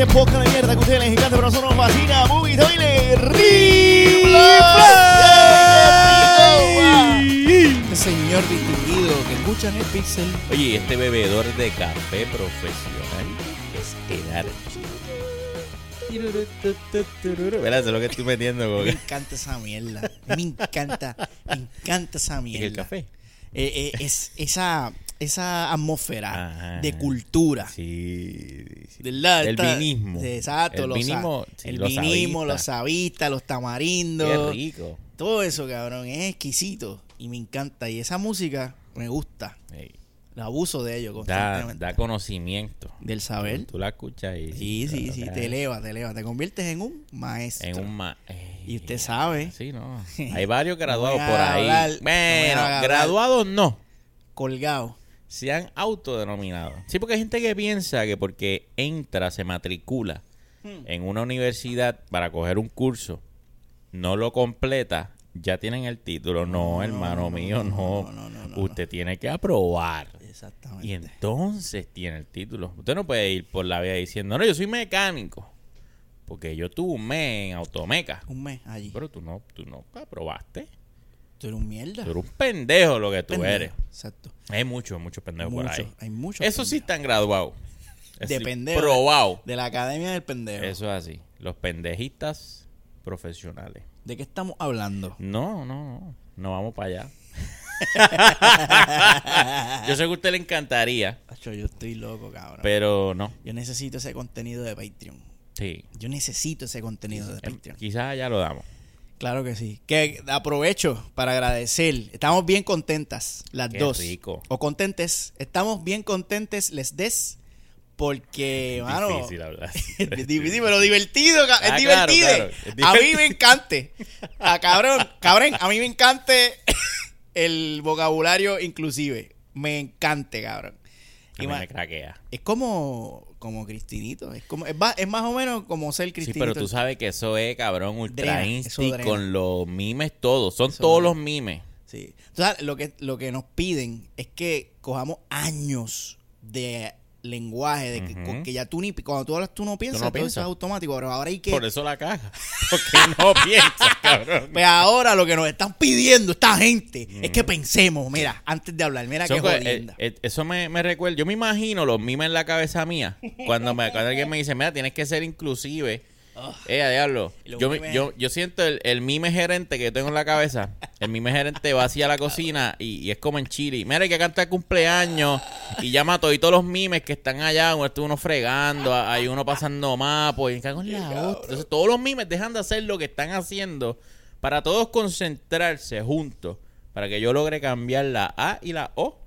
este podcast de mierda que ustedes les encanta, pero nosotros nos fascina. Movie Toilet Este señor distinguido que escucha en el Pixel. Oye, este bebedor de café profesional es el. Verás, es lo que estoy metiendo. Me encanta esa mierda. Me encanta, me encanta esa mierda. ¿El café? Eh, eh, es esa, esa atmósfera Ajá. de cultura. Sí. sí. ¿Verdad? El vinismo. Exacto. El vinismo, sí, el los vinismo, los sabitas, los Qué tamarindos. rico. Todo eso, cabrón, es exquisito. Y me encanta. Y esa música me gusta. El abuso de ello constantemente. da conocimiento. Del saber. Tú la escuchas y... Sí, sí, claro, sí. Te eleva, te eleva. Te conviertes en un maestro. En un ma... Ey, Y usted sabe. Sí, no. Hay varios graduados No por ahí. hablar, bueno, graduados no. Colgado. Se han autodenominado. Sí, porque hay gente que piensa que porque entra, se matricula Hmm. en una universidad para coger un curso, no lo completa, ya tienen el título. No, hermano mío, no. no, no, no, no. Usted tiene que aprobar. Exactamente. Y entonces tiene el título. Usted no puede ir por la vida diciendo, no, yo soy mecánico. Porque yo tuve un mes en automeca. Un mes allí. Pero tú no, tú no aprobaste. Tú eres un mierda. Tú eres un pendejo lo que tú Pendejo. eres. Exacto. Hay muchos, muchos pendejos por ahí. hay muchos. Eso sí están graduados. Es De pendejo. Probado. De la academia del pendejo. Eso es así. Los pendejistas profesionales. ¿De qué estamos hablando? No, no, no. No vamos para allá. Yo sé que a usted le encantaría, Acho, yo estoy loco, cabrón. pero no. Yo necesito ese contenido de Patreon. Sí. Yo necesito ese contenido de Em, Patreon. Quizás ya lo damos. Claro que sí. Que aprovecho para agradecer. Estamos bien contentas, las Qué dos. rico. O contentes. Estamos bien contentes, les des. Porque, mano. Difícil hablar. Es difícil, pero divertido, es Ah, divertido. claro, es A mí me encante. A cabrón, cabrón, a mí me encante el vocabulario inclusive. Me encante, cabrón. A mí me craquea. es como como Cristinito, es como es, más o menos como ser Sí, Cristinito. pero tú sabes que eso es, cabrón, ultra Drena, insti eso drena. con los mimes todos. Son Eso todos drena. los mimes. Sí. Sabes, lo que lo que nos piden es que cojamos años de lenguaje de que, Ujú. con- que ya tú ni cuando tú hablas tú no piensas, no todo eso piensas. es automático, pero ahora hay que Por eso la caja. Porque no piensas, cabrón. Pues ahora lo que nos están pidiendo esta gente es que pensemos, mira, antes de hablar, mira Son qué co- jodienda. eh, eh, eso me, me recuerda. Yo me imagino los mimes en la cabeza mía. Cuando, me, cuando alguien me dice, mira, tienes que ser inclusive. Eh, diablo. Y Yo, yo, yo siento el, el mime gerente que yo tengo en la cabeza. El mime gerente va hacia la cocina y, y es como en Chile. Mira, hay que cantar cumpleaños. Y llama a todos los mimes que están allá. Uno está uno fregando, hay uno pasando mapos. Y cago en la hostia. Entonces, todos los mimes dejan de hacer lo que están haciendo para todos concentrarse juntos. Para que yo logre cambiar la A y la O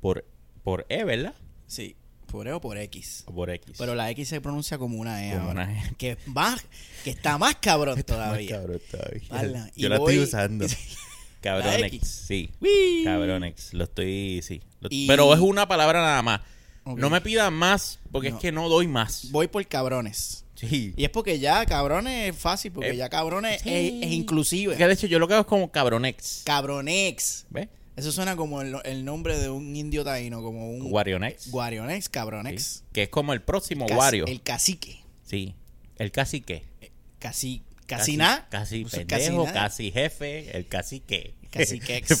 por, por E, ¿verdad? Sí, por E o por X. O por X. Pero la X se pronuncia como una E Como ahora. una E. Que, más, que está más cabrón todavía. Cabrón, todavía. Y Yo la voy- estoy usando. Cabronex, X. sí. Uy. Cabronex, lo estoy, sí. Lo- Y- Pero es una palabra nada más. No me pidan más porque No. es que no doy más. Voy por cabrones. Sí. Y es porque ya cabrones es fácil, porque Eh, ya cabrones sí. es, es inclusive. Que de hecho yo lo que hago es como cabronex. Cabronex. ¿Ves? Eso suena como el, el nombre de un indio taíno, como un. Guarionex, Sí. cabronex. Que es como el próximo Casi- Wario. El cacique. Sí. El cacique. Casi, casi nada. Casi Eso es pendejo, nada. casi jefe, el cacique. Caciquex.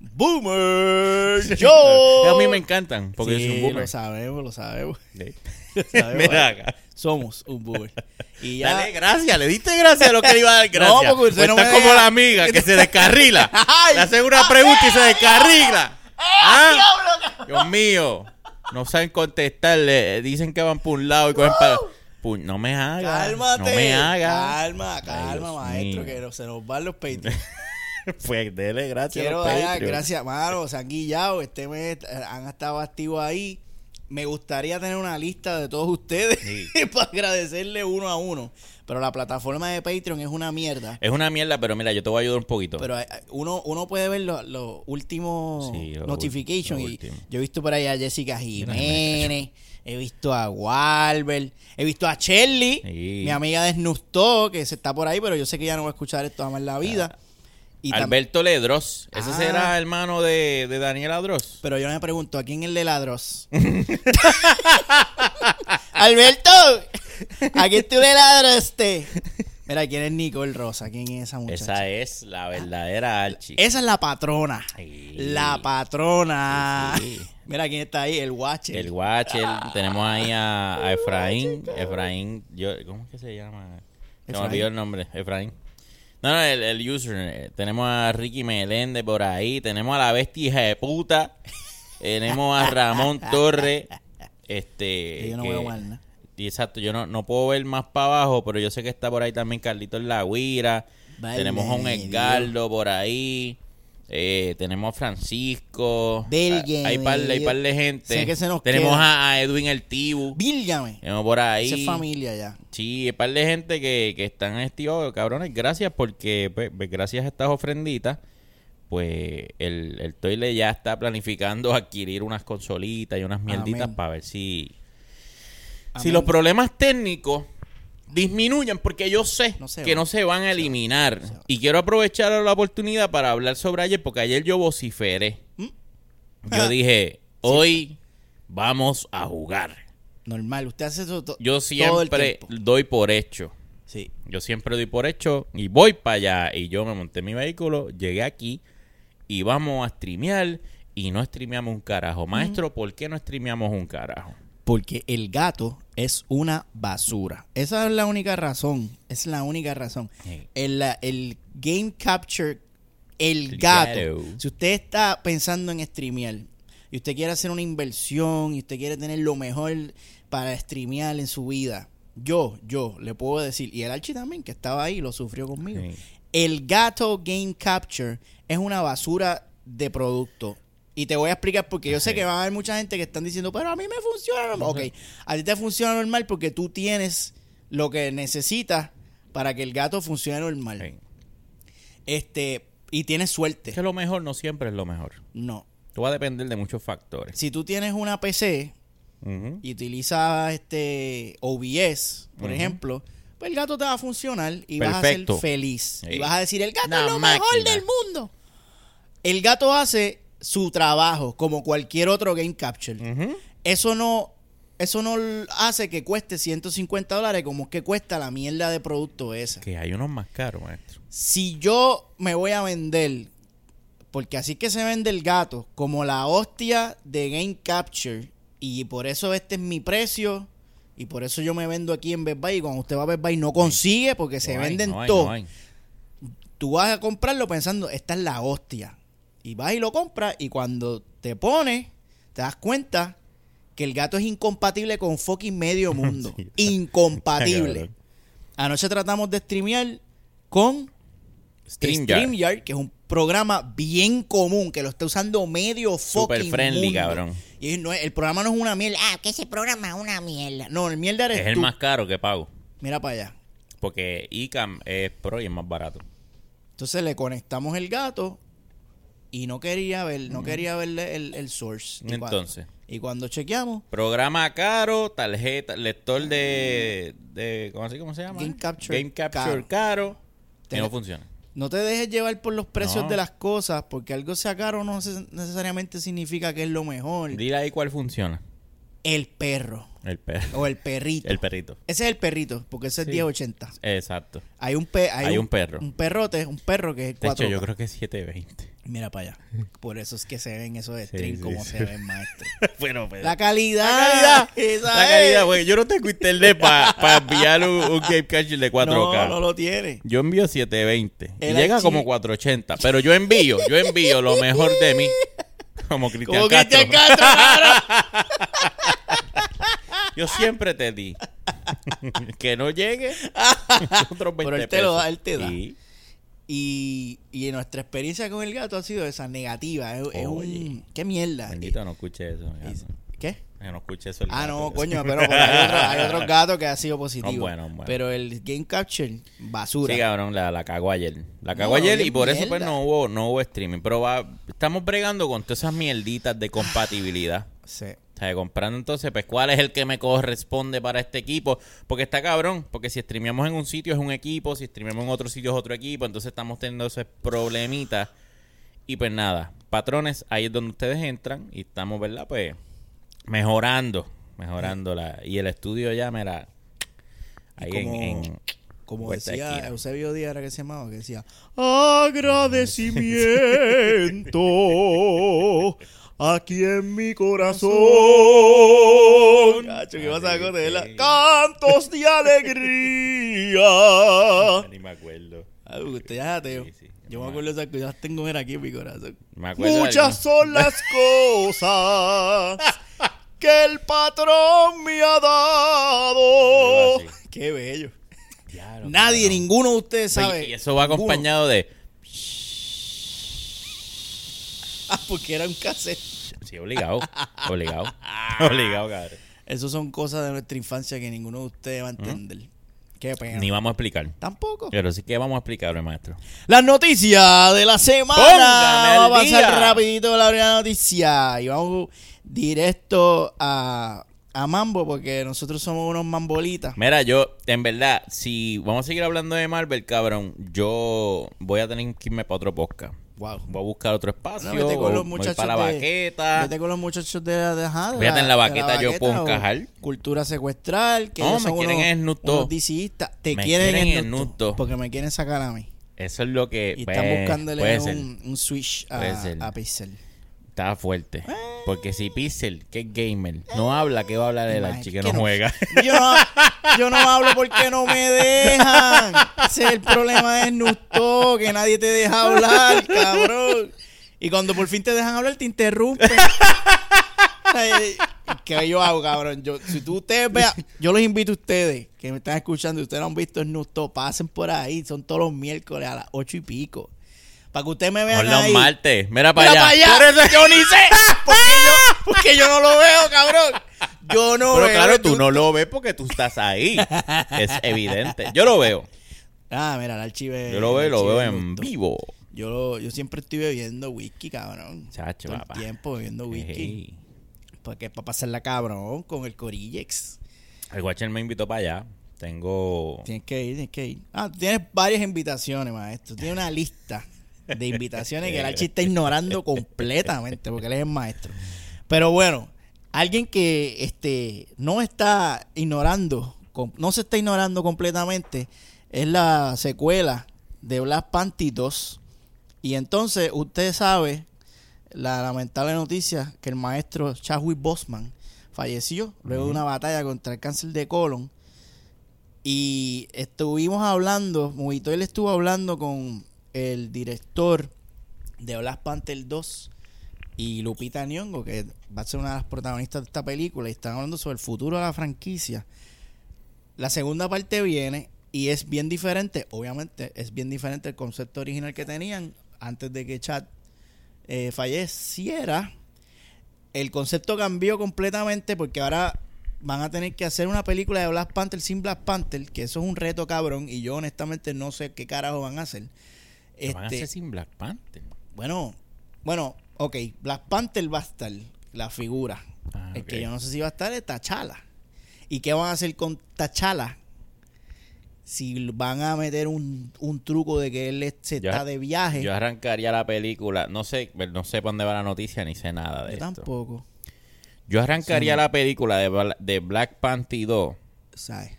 Boomer Joe. A mí me encantan porque Sí, yo soy un boomer. Lo sabemos, lo sabemos. Sí. Mira. Somos un boomer. Y ya. Dale gracias, le diste gracias a lo que le iba a dar gracias. No, porque usted Pues no está me como deja- la amiga que se descarrila. Le hacen una pregunta y se descarrila. ¿Ah? Dios mío. No saben contestarle. Dicen que van por un lado y cogen para. Pu- No me hagas. Cálmate. No me hagas. Calma, calma, maestro, mío. que no- se nos van los peitos. Pues dele gracias Quiero a los dar Patreons. gracias, mano. Se han guillado. Este mes han estado activos ahí. Me gustaría tener una lista de todos ustedes Sí. para agradecerle uno a uno. Pero la plataforma de Patreon es una mierda. Es una mierda, pero mira, yo te voy a ayudar un poquito. Pero eh, uno, uno puede ver los últimos Sí, notifications. yo he visto por ahí a Jessica Jiménez, he visto a Walbert, he visto a Shelly, Sí. mi amiga desnustó, que se está por ahí, pero yo sé que ya no va a escuchar esto jamás en la vida. Y Alberto Ledros. Ese Ah. será hermano de, de Daniel Adros. Pero yo me pregunto, ¿a quién el de ladros? Alberto, ¿a quién tú le ladraste? Mira, ¿quién es Nicole Rosa? ¿Quién es esa muchacha? Esa es la verdadera Archie. Esa es la patrona. Sí. La patrona. Sí, sí. Mira quién está ahí, el Watcher. El Watcher, tenemos ahí a, a Efraín. Efraín, yo, ¿cómo es que se llama? Se me olvidó el nombre, Efraín. No, no, el, el user. eh, Tenemos a Ricky Meléndez por ahí. Tenemos a la bestia hija de puta. tenemos a Ramón Torres. Este. Que yo no que- veo mal, ¿no? y exacto, yo no, no puedo ver más para abajo, pero yo sé que está por ahí también Carlitos La Guira. Vale, tenemos a un. Edgardo por ahí. Eh, tenemos a Francisco. Belgen, hay par, hay par de gente. Sé que se nos tenemos queda. a, Edwin El Tibu. Vílgame. Tenemos por ahí. Esa es familia ya. Sí, hay par de gente que, que están activos, cabrones. Gracias porque, pues, pues, gracias a estas ofrenditas, pues el, el Toile ya está planificando adquirir unas consolitas y unas mierditas Amén. para ver si, si los problemas técnicos disminuyen, porque yo sé No que van. no se van a eliminar. van. Y quiero aprovechar la oportunidad para hablar sobre ayer, porque ayer yo vociferé. ¿Mm? Yo Ah. dije, hoy vamos a jugar. Normal, usted hace eso to- Yo todo el siempre tiempo. doy por hecho. Sí. Yo siempre doy por hecho y voy para allá. Y yo me monté en mi vehículo, llegué aquí y vamos a streamear. Y no streameamos un carajo. Maestro, ¿por qué no streameamos un carajo? Porque el gato es una basura. Esa es la única razón. Es la única razón. El, el Game Capture, el, El gato. gato. Si usted está pensando en streamear y usted quiere hacer una inversión y usted quiere tener lo mejor para streamear en su vida, yo, yo le puedo decir, y el Archie también, que estaba ahí, lo sufrió conmigo. El gato Game Capture es una basura de producto. Y te voy a explicar porque yo sé que va a haber mucha gente que están diciendo, pero a mí me funciona normal. Ok, a ti te funciona normal porque tú tienes lo que necesitas para que el gato funcione normal. Este, y tienes suerte. Es que lo mejor no siempre es lo mejor. No. Esto va a depender de muchos factores. Si tú tienes una PC y utilizas este OBS, por ejemplo, pues el gato te va a funcionar y vas a ser feliz. Sí. Y vas a decir, el gato Una es lo mejor del mundo. El gato hace su trabajo como cualquier otro Game Capture. Eso no eso no hace que cueste 150 dólares como que cuesta la mierda de producto esa. Que hay unos más caros, maestro. Si yo me voy a vender, porque así que se vende el gato, como la hostia de Game Capture, y por eso este es mi precio, y por eso yo me vendo aquí en Best Buy, y cuando usted va a Best Buy no consigue, porque se hay, venden no hay, todo. no hay. Tú vas a comprarlo pensando, esta es la hostia. Y vas y lo compras, y cuando te pones, te das cuenta que el gato es incompatible con fucking medio mundo. Sí. incompatible. Anoche tratamos de streamear con StreamYard. StreamYard, que es un programa bien común, que lo está usando medio Super fucking friendly, mundo. cabrón. Y no el programa no es una mierda. Ah, que ese programa es una mierda. no, el mierda eres Es el más caro que pago. Mira para allá. Porque ICAM es pro y es más barato. Entonces le conectamos el gato y no quería ver, no quería ver el, el source. Y Entonces. y cuando chequeamos, Programa caro, tarjeta, lector de, de ¿cómo, así, ¿cómo se llama? Game Capture Game Capture caro. y Te- no funciona. no te dejes llevar por los precios No. de las cosas, porque algo sea caro no necesariamente significa que es lo mejor. Dile ahí cuál funciona. El perro El perro. o el perrito. El perrito. Ese es el perrito, porque ese es Sí. 1080. Exacto. Hay un, pe- hay Hay un, un perro. Un perrote, un perro que es De hecho, 4 yo creo que es 720. Mira para allá. Por eso es que se ven esos Sí, streams sí, como sí. se ven, maestro. bueno, pero... La calidad. La calidad. La calidad, porque yo no tengo internet para enviar un, un Game Capture de 4K. No, no lo tiene. Yo envío 720 y El llega archi- como 480, pero yo envío, yo envío lo mejor de mí. Como Cristian Como Castro. Cristian Castro, claro. Yo siempre te di que no llegue otros 20 Pero él te lo da, él te da. Y Y, y nuestra experiencia con el gato ha sido esa negativa. Es, un. ¿Qué mierda? bendito no escuche eso. Gato. ¿Qué? Que no escuche eso. el Ah, gato, no, coño, pero hay, otro- hay otros gatos que ha sido positivo. No, bueno, bueno. Pero el Game Capture, basura. Sí, cabrón, la, la cagó ayer. La cagó No, ayer y por eso pues no hubo, no hubo streaming. Pero va, estamos bregando con todas esas mierditas de compatibilidad. Sí. O sea, comprando entonces, pues, ¿cuál es el que me corresponde para este equipo? Porque está cabrón, porque si streameamos en un sitio es un equipo, si streameamos en otro sitio es otro equipo, entonces estamos teniendo esos problemitas. Y pues nada, patrones, ahí es donde ustedes entran y estamos, ¿verdad? Pues mejorando mejorándola. Y el estudio ya, mira, ahí como- en- Como decía esquina. Eusebio Díaz, era que se llamaba, que decía agradecimiento aquí en mi corazón. Cacho, ¿qué vas a Ay, cogerla? sí. Cantos de alegría. Ni me acuerdo. Porque usted ya es ateo. Sí, sí. Yo me acuerdo de esas cosas, tengo mira, aquí en mi corazón. Me acuerdo de Muchas son las cosas que el patrón me ha dado. Qué bello. Nadie, ninguno de ustedes sabe. Y eso va Ninguno. acompañado de. Ah, porque era un cassette. Sí, obligado. obligado. obligado, cabrón. Esas son cosas de nuestra infancia que ninguno de ustedes va a entender. Qué pena. Ni vamos a explicar. Tampoco. Pero sí que vamos a explicar, maestro. Las noticias de la semana. Vamos a pasar rapidito la primera noticia. Y vamos directo a, a Mambo porque nosotros somos unos mambolitas. Mira, yo, en verdad, si vamos a seguir hablando de Marvel, cabrón, yo voy a tener que irme para otro podcast. Wow. Voy a buscar otro espacio. No, vete con los muchachos para la de- baqueta. Vete con los muchachos de la dejada. Fíjate, en la baqueta yo puedo encajar. Cultura secuestral. Que No, me son quieren unos, en. DCistas. Te Me quieren, quieren en Dogg. Porque me quieren sacar a mí. Eso es lo que. Y pues, están buscándole un, un switch a, a Pixel. Está fuerte. Porque si Pixel, que es gamer, no habla, ¿qué va a hablar de la Imagínate chica que no no. juega? Yo no, yo no hablo porque no me dejan. Ese es el problema de Dogg, que nadie te deja hablar, cabrón. Y cuando por fin te dejan hablar, te interrumpen. ¿Qué yo hago, cabrón? Yo, si tú ustedes vean, yo los invito a ustedes que me están escuchando y ustedes no han visto Snoop Dogg, pasen por ahí, son todos los miércoles a las ocho y pico. Para que ustedes me vean Son los martes. Mira para Mira allá. para allá. Por eso yo ni sé. Porque yo, porque yo no lo veo, cabrón. Yo no Pero veo. claro, tú no lo ves porque tú estás ahí. Es evidente. Yo lo veo. Ah, mira, el archive. Yo lo veo, lo veo en vivo. Yo, lo- yo siempre estoy bebiendo whisky, cabrón. Chacho, Todo papá. el tiempo bebiendo whisky. Ey. Porque es para pasarla cabrón con el Corillex. El Watcher me invitó para allá. Tengo. Tienes que ir, tienes que ir. Ah, tienes varias invitaciones, maestro. Tienes una lista de invitaciones que el Archie está ignorando completamente porque él es el maestro. Pero bueno, alguien que este no está ignorando, no se está ignorando completamente, es la secuela de Black Panther 2. Y entonces usted sabe la lamentable noticia que el maestro Chadwick Boseman falleció luego de una batalla contra el cáncer de colon. Y estuvimos hablando, Movito él estuvo hablando con el director de Black Panther 2 y Lupita Nyong'o, que va a ser una de las protagonistas de esta película, y están hablando sobre el futuro de la franquicia. La segunda parte viene y es bien diferente, obviamente es bien diferente el concepto original que tenían antes de que Chad eh, falleciera. El concepto cambió completamente porque ahora van a tener que hacer una película de Black Panther sin Black Panther, que eso es un reto cabrón y yo honestamente no sé qué carajo van a hacer. Lo van a Este, hacer sin Black Panther. bueno, bueno, ok, Black Panther va a estar, la figura. Ah, el que yo no sé si va a estar es Tachala. ¿Y qué van a hacer con Tachala? Si van a meter un, un truco de que él se Yo- está de viaje. Yo arrancaría la película. No sé, no sé para dónde va la noticia ni sé nada de yo esto. tampoco, Yo arrancaría la película de, Bla- de Black Panther 2 ¿sabes?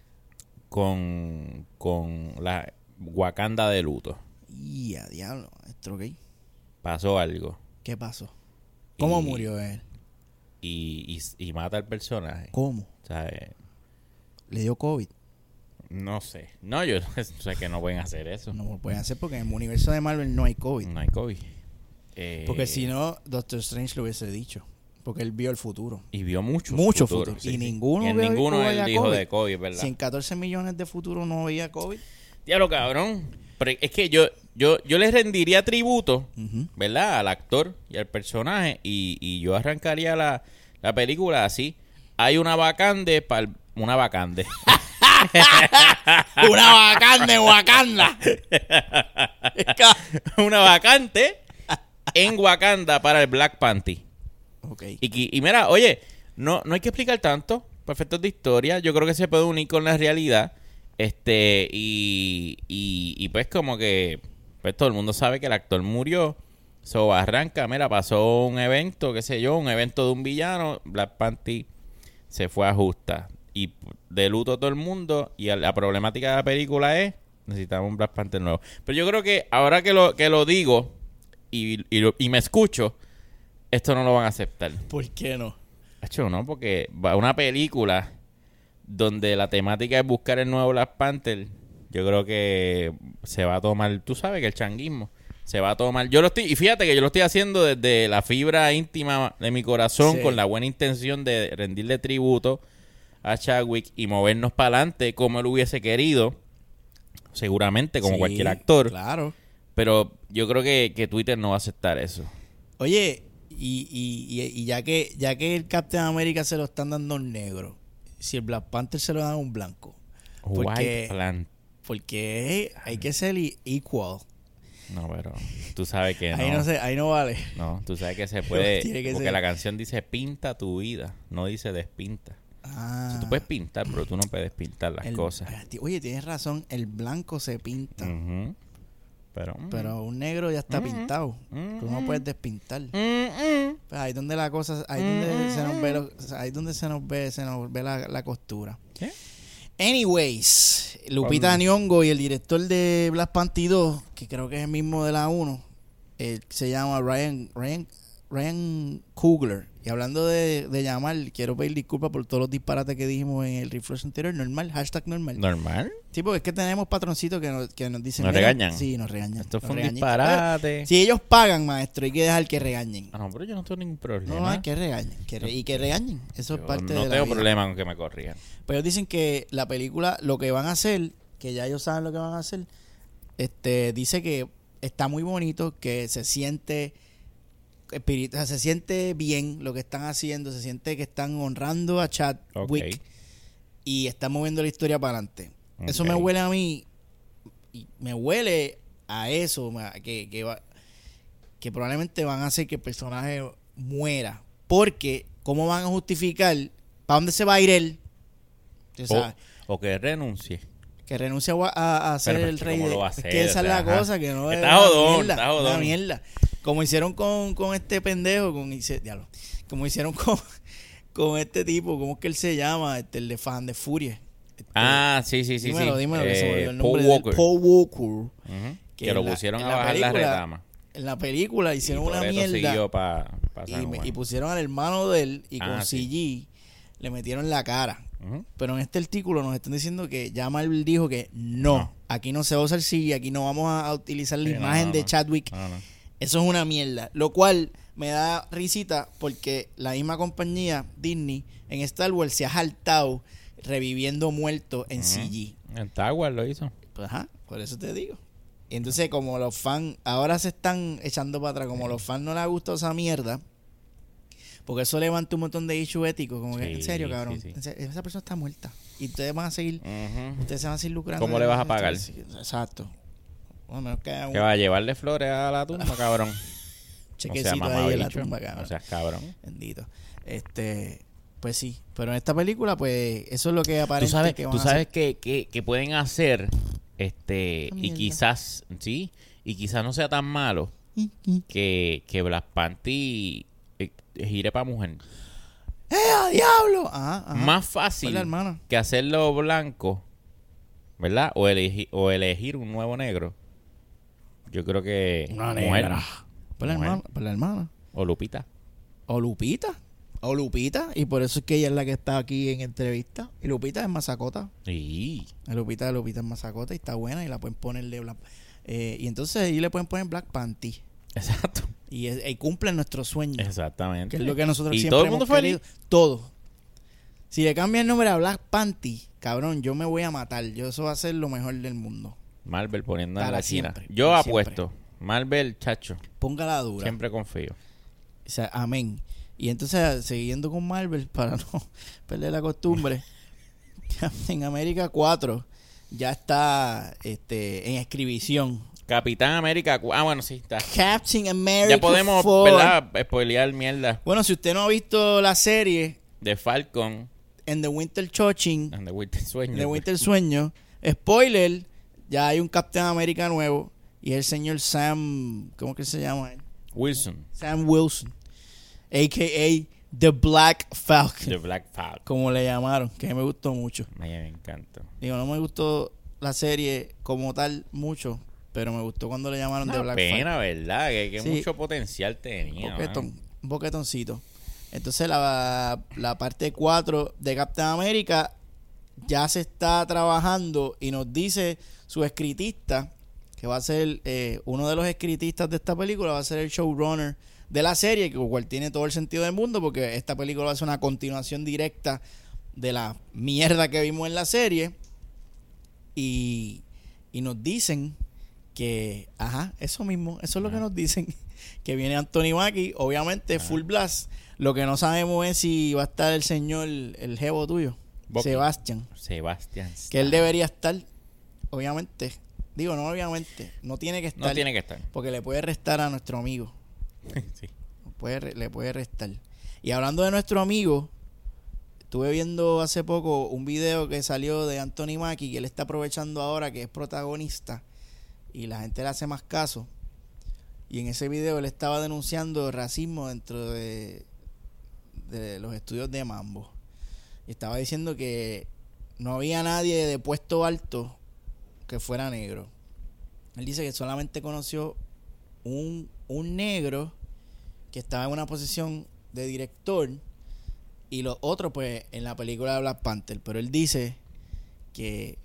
con, con la Wakanda de luto. Y a diablo, maestro, ¿ok? Pasó algo. ¿Qué pasó? ¿Cómo Y- murió él? Y, y, y mata al personaje. ¿Cómo? ¿Sabes? ¿Le dio COVID? No sé. No, yo sé que no pueden hacer eso. No lo pueden hacer porque en el universo de Marvel no hay COVID. No hay COVID. Eh, Porque si no, Doctor Strange lo hubiese dicho. Porque él vio el futuro. Y vio mucho Mucho futuro. Y ninguno Y en ninguno él había dijo COVID. de COVID, ¿verdad? Si en 14 millones de futuro no había COVID. Diablo, cabrón. Pero es que yo, yo, yo le rendiría tributo. ¿verdad? Al actor y al personaje. Y, y yo arrancaría la, la película así. Hay una vacante para una vacante. Una bacán de Wakanda. una vacante en Wakanda para el Black Panther. ok. Y, y mira, oye, no, no hay que explicar tanto. Perfectos de historia. Yo creo que se puede unir con la realidad. Este, y, y, y pues como que, pues todo el mundo sabe que el actor murió. So arranca, mira, pasó un evento, qué sé yo, un evento de un villano. Black Panther se fue a justa. Y de luto todo el mundo. Y la problemática de la película es: necesitamos un Black Panther nuevo. Pero yo creo que ahora que lo, que lo digo y, y, me escucho, esto no lo van a aceptar. ¿Por qué no? Hacho, no, porque va una película donde la temática es buscar el nuevo Black Panther. Yo creo que se va a tomar, tú sabes que el changuismo se va a tomar. Yo lo estoy, y fíjate que yo lo estoy haciendo desde la fibra íntima de mi corazón, Sí. con la buena intención de rendirle tributo a Chadwick y movernos para adelante como él hubiese querido, seguramente, como Sí, cualquier actor. Claro. Pero yo creo que, que Twitter no va a aceptar eso. Oye, y, y, y, ya que ya que el Captain America se lo están dando un negro, si el Black Panther se lo dan a un blanco, Porque- White Plant. Porque hay que ser i- equal. No, pero tú sabes que no. Ahí no se, ahí no vale. No, tú sabes que se puede. Que porque ser. la canción dice pinta tu vida, no dice despinta. Ah, O sea, tú puedes pintar, pero tú no puedes pintar las el- cosas. Oye, tienes razón, el blanco se pinta. Pero. mm, pero un negro ya está Mm, pintado. mm, Tú no mm. puedes despintar. mm, mm. Pues ahí donde la cosa, ahí donde se nos ve, Mm. lo- ahí donde se nos ve, se nos ve la, la costura. ¿Qué? Anyways, Lupita ¿Cuál? Nyong'o y el director de Black Panther 2, que creo que es el mismo de la 1, eh, se llama Ryan Ryan Ryan Coogler. Y hablando de, de llamar, quiero pedir disculpas por todos los disparates que dijimos en el refresh anterior. Normal, hashtag normal. Normal. Sí, porque es que tenemos patroncitos que nos, que nos dicen... ¿Nos "Mira", regañan? Sí, nos regañan. Esto fue un regañan. disparate. Si ellos pagan, maestro, hay que dejar que regañen. Ah, no, pero yo no tengo ningún problema. No, no, que regañen. que re- y que regañen. Eso es parte no de la tengo vida. problema con que me corrijan. Pero ellos dicen que la película, lo que van a hacer, que ya ellos saben lo que van a hacer, este, dice que está muy bonito, que se siente espíritu, o sea, se siente bien lo que están haciendo, se siente que están honrando a Chadwick y están moviendo la historia para adelante. Eso me huele a mí, y me huele a eso, que, que, va- que probablemente van a hacer que el personaje muera. Porque, ¿cómo van a justificar? ¿Para dónde se va a ir él? O, o que renuncie. que renuncia a, a- a ser Pero, el es rey. ¿cómo de- lo va a es hacer? que esa O es la ajá. cosa, que no es Está una mierda, está jodón. una mierda. Como hicieron con, con este pendejo, con diablo, como hicieron con, con este tipo, ¿cómo es que él se llama? Este, el de fan de Furia. Este, Ah, sí, sí, sí. dímelo, sí. dímelo, que se me Eh, el Paul nombre él. Walker. Paul Walker. Que Que, lo la- pusieron a la bajar la película, retama. En la película hicieron Y una mierda siguió pa, pa y, me- pusieron al hermano de él y con Ah, sí. CG le metieron la cara. Pero en este artículo nos están diciendo que ya Marvel dijo que no, No. aquí no se va a usar CG, aquí no vamos a, a utilizar la Sí, no, imagen no, de no. Chadwick. Eso es una mierda. Lo cual me da risita porque la misma compañía, Disney, en Star Wars se ha saltado reviviendo muertos en Ujú. CG. En Tower lo hizo. Pues ajá, por eso te digo. Entonces, como los fans ahora se están echando para atrás, como los fans no les ha gustado esa mierda, porque eso levanta un montón de issues éticos, como que, en serio, cabrón, sí, esa persona está muerta y ustedes van a seguir, ustedes se van a seguir lucrando. ¿Cómo le vas a pagar? Exacto. Bueno, menos que haya un Que va a llevarle flores a la tumba, cabrón. chequecito no seas ahí en la mamabicho. tumba, cabrón. No seas cabrón. Bendito. Este, pues sí, pero en esta película, pues, eso es lo que Tú aparece sabes, que van tú a sabes que, que, que pueden hacer, este, y quizás, sí, y quizás no sea tan malo que, que Black Panther eh, gire para mujer. ¡Eh, a diablo! Ajá, ajá. Más fácil que hacerlo blanco, ¿verdad? O, elegir o elegir un nuevo negro. Yo creo que Una mujer negra. Por la hermana, por la hermana. o Lupita. O Lupita. O Lupita. Y por eso es que ella es la que está aquí en entrevista. Y Lupita es masacota. Sí. Lupita, Lupita es masacota y está buena y la pueden ponerle black. eh, y entonces ahí le pueden poner Black Panty. Exacto. Y, es- y cumplen nuestro sueño. Exactamente. Que es lo que nosotros y siempre todo el mundo hemos feliz. querido. Todo. Si le cambian el nombre a Black Panty, cabrón, yo me voy a matar. Yo eso va a ser lo mejor del mundo. Marvel poniendo en la China. siempre, Yo apuesto. Marvel, chacho. Póngala dura. Siempre confío. O sea, amén. Y entonces, siguiendo con Marvel, para no perder la costumbre, en América 4 ya está este, en escribición. Capitán América. Ah, bueno, sí, está. Captain America Ya podemos, 4. ¿verdad? Spoilear mierda Bueno, si usted no ha visto la serie de Falcon en The Winter Choching, and the Winter Sueño. The Winter Sueño, spoiler, ya hay un Captain America nuevo y el señor Sam, ¿cómo que se llama? él? Wilson. Sam Wilson, a.k.a. The Black Falcon, The Black Falcon. como le llamaron, que me gustó mucho. Me encanta. Digo, no me gustó la serie como tal mucho, pero me gustó cuando le llamaron The Black pena, ¿verdad? Que, que Sí. mucho potencial tenía. Falcon. Boquetón, boquetoncito. Entonces la, la parte 4 de Captain America ya se está trabajando y nos dice su escritista, que va a ser eh, uno de los escritistas de esta película, va a ser el showrunner de la serie, que lo cual tiene todo el sentido del mundo, porque esta película va a ser una continuación directa de la mierda que vimos en la serie. Y, y nos dicen que, ajá, eso mismo, eso es lo que nos dicen, que viene Anthony Mackie, obviamente full blast. Lo que no sabemos es si va a estar el señor, el jevo tuyo, Bucky. Sebastián, Sebastián. que él debería estar, obviamente. Digo, no obviamente, no tiene que estar, No tiene que estar. porque le puede restar a nuestro amigo, sí. puede, le puede restar. Y hablando de nuestro amigo, estuve viendo hace poco un video que salió de Anthony Mackie, que él está aprovechando ahora que es protagonista y la gente le hace más caso. Y en ese video él estaba denunciando racismo dentro de, de los estudios de Mambo. Y estaba diciendo que no había nadie de puesto alto que fuera negro. Él dice que solamente conoció un, un negro que estaba en una posición de director y los otros pues en la película de Black Panther. Pero él dice que,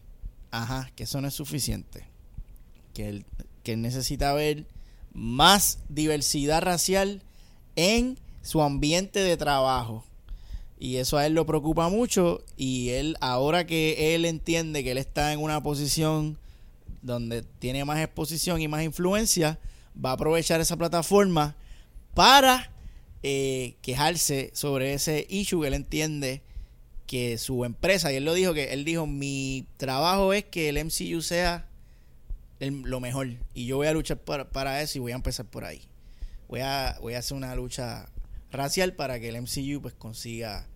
ajá, que eso no es suficiente. Que que él necesita ver más diversidad racial en su ambiente de trabajo. Y eso a él lo preocupa mucho y él ahora que él entiende que él está en una posición donde tiene más exposición y más influencia, va a aprovechar esa plataforma para eh, quejarse sobre ese issue que él entiende que su empresa, y él lo dijo, que él dijo, mi trabajo es que el MCU sea lo mejor y yo voy a luchar para, para eso y voy a empezar por ahí. Voy a, voy a hacer una lucha racial para que el MCU pues consiga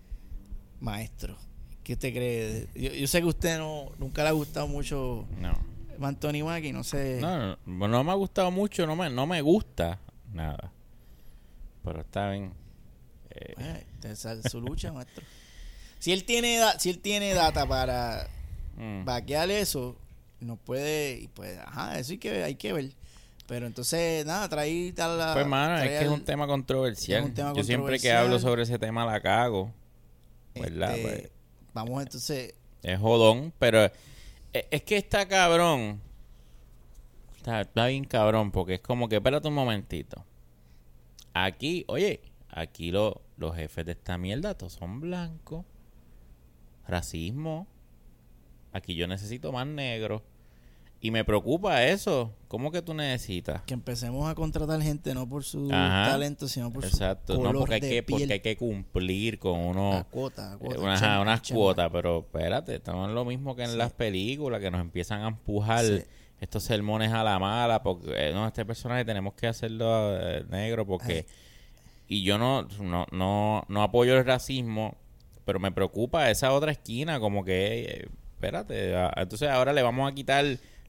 maestro. ¿Qué usted cree? Yo, yo sé que a usted no, nunca le ha gustado mucho No. Anthony Mackie, no sé. No, no, no me ha gustado mucho, no me, no me gusta nada. Pero está bien. Eh, esa es su lucha, maestro. Si él tiene da- si él tiene data para mm. vaquear eso, nos puede, y pues, ajá, eso hay que, hay que ver. Pero entonces, nada, trae tal la. Pues, mano, es que es un tema controversial. es un tema Yo siempre que hablo sobre ese tema la cago. ¿Verdad? este, Pues, Vamos entonces. es jodón, pero es, es que está cabrón. Está, está bien cabrón, porque es como que, espérate un momentito. Aquí, oye, aquí lo- los jefes de esta mierda todos son blancos. Racismo. Aquí yo necesito más negro. Y me preocupa eso. ¿Cómo que tú necesitas? Que empecemos a contratar gente no por su Ajá. talento, sino por Exacto, su no color porque hay, de que, piel. porque hay que cumplir con unos A cuota, a cuota, Eh, chamba, unas chamba. cuotas, pero espérate, estamos en lo mismo que en Sí. las películas, que nos empiezan a empujar Sí. estos sermones a la mala, porque eh, no, este personaje tenemos que hacerlo eh, negro, porque... Ay. Y yo no, no, no, no apoyo el racismo, pero me preocupa esa otra esquina, como que, eh, espérate, entonces ahora le vamos a quitar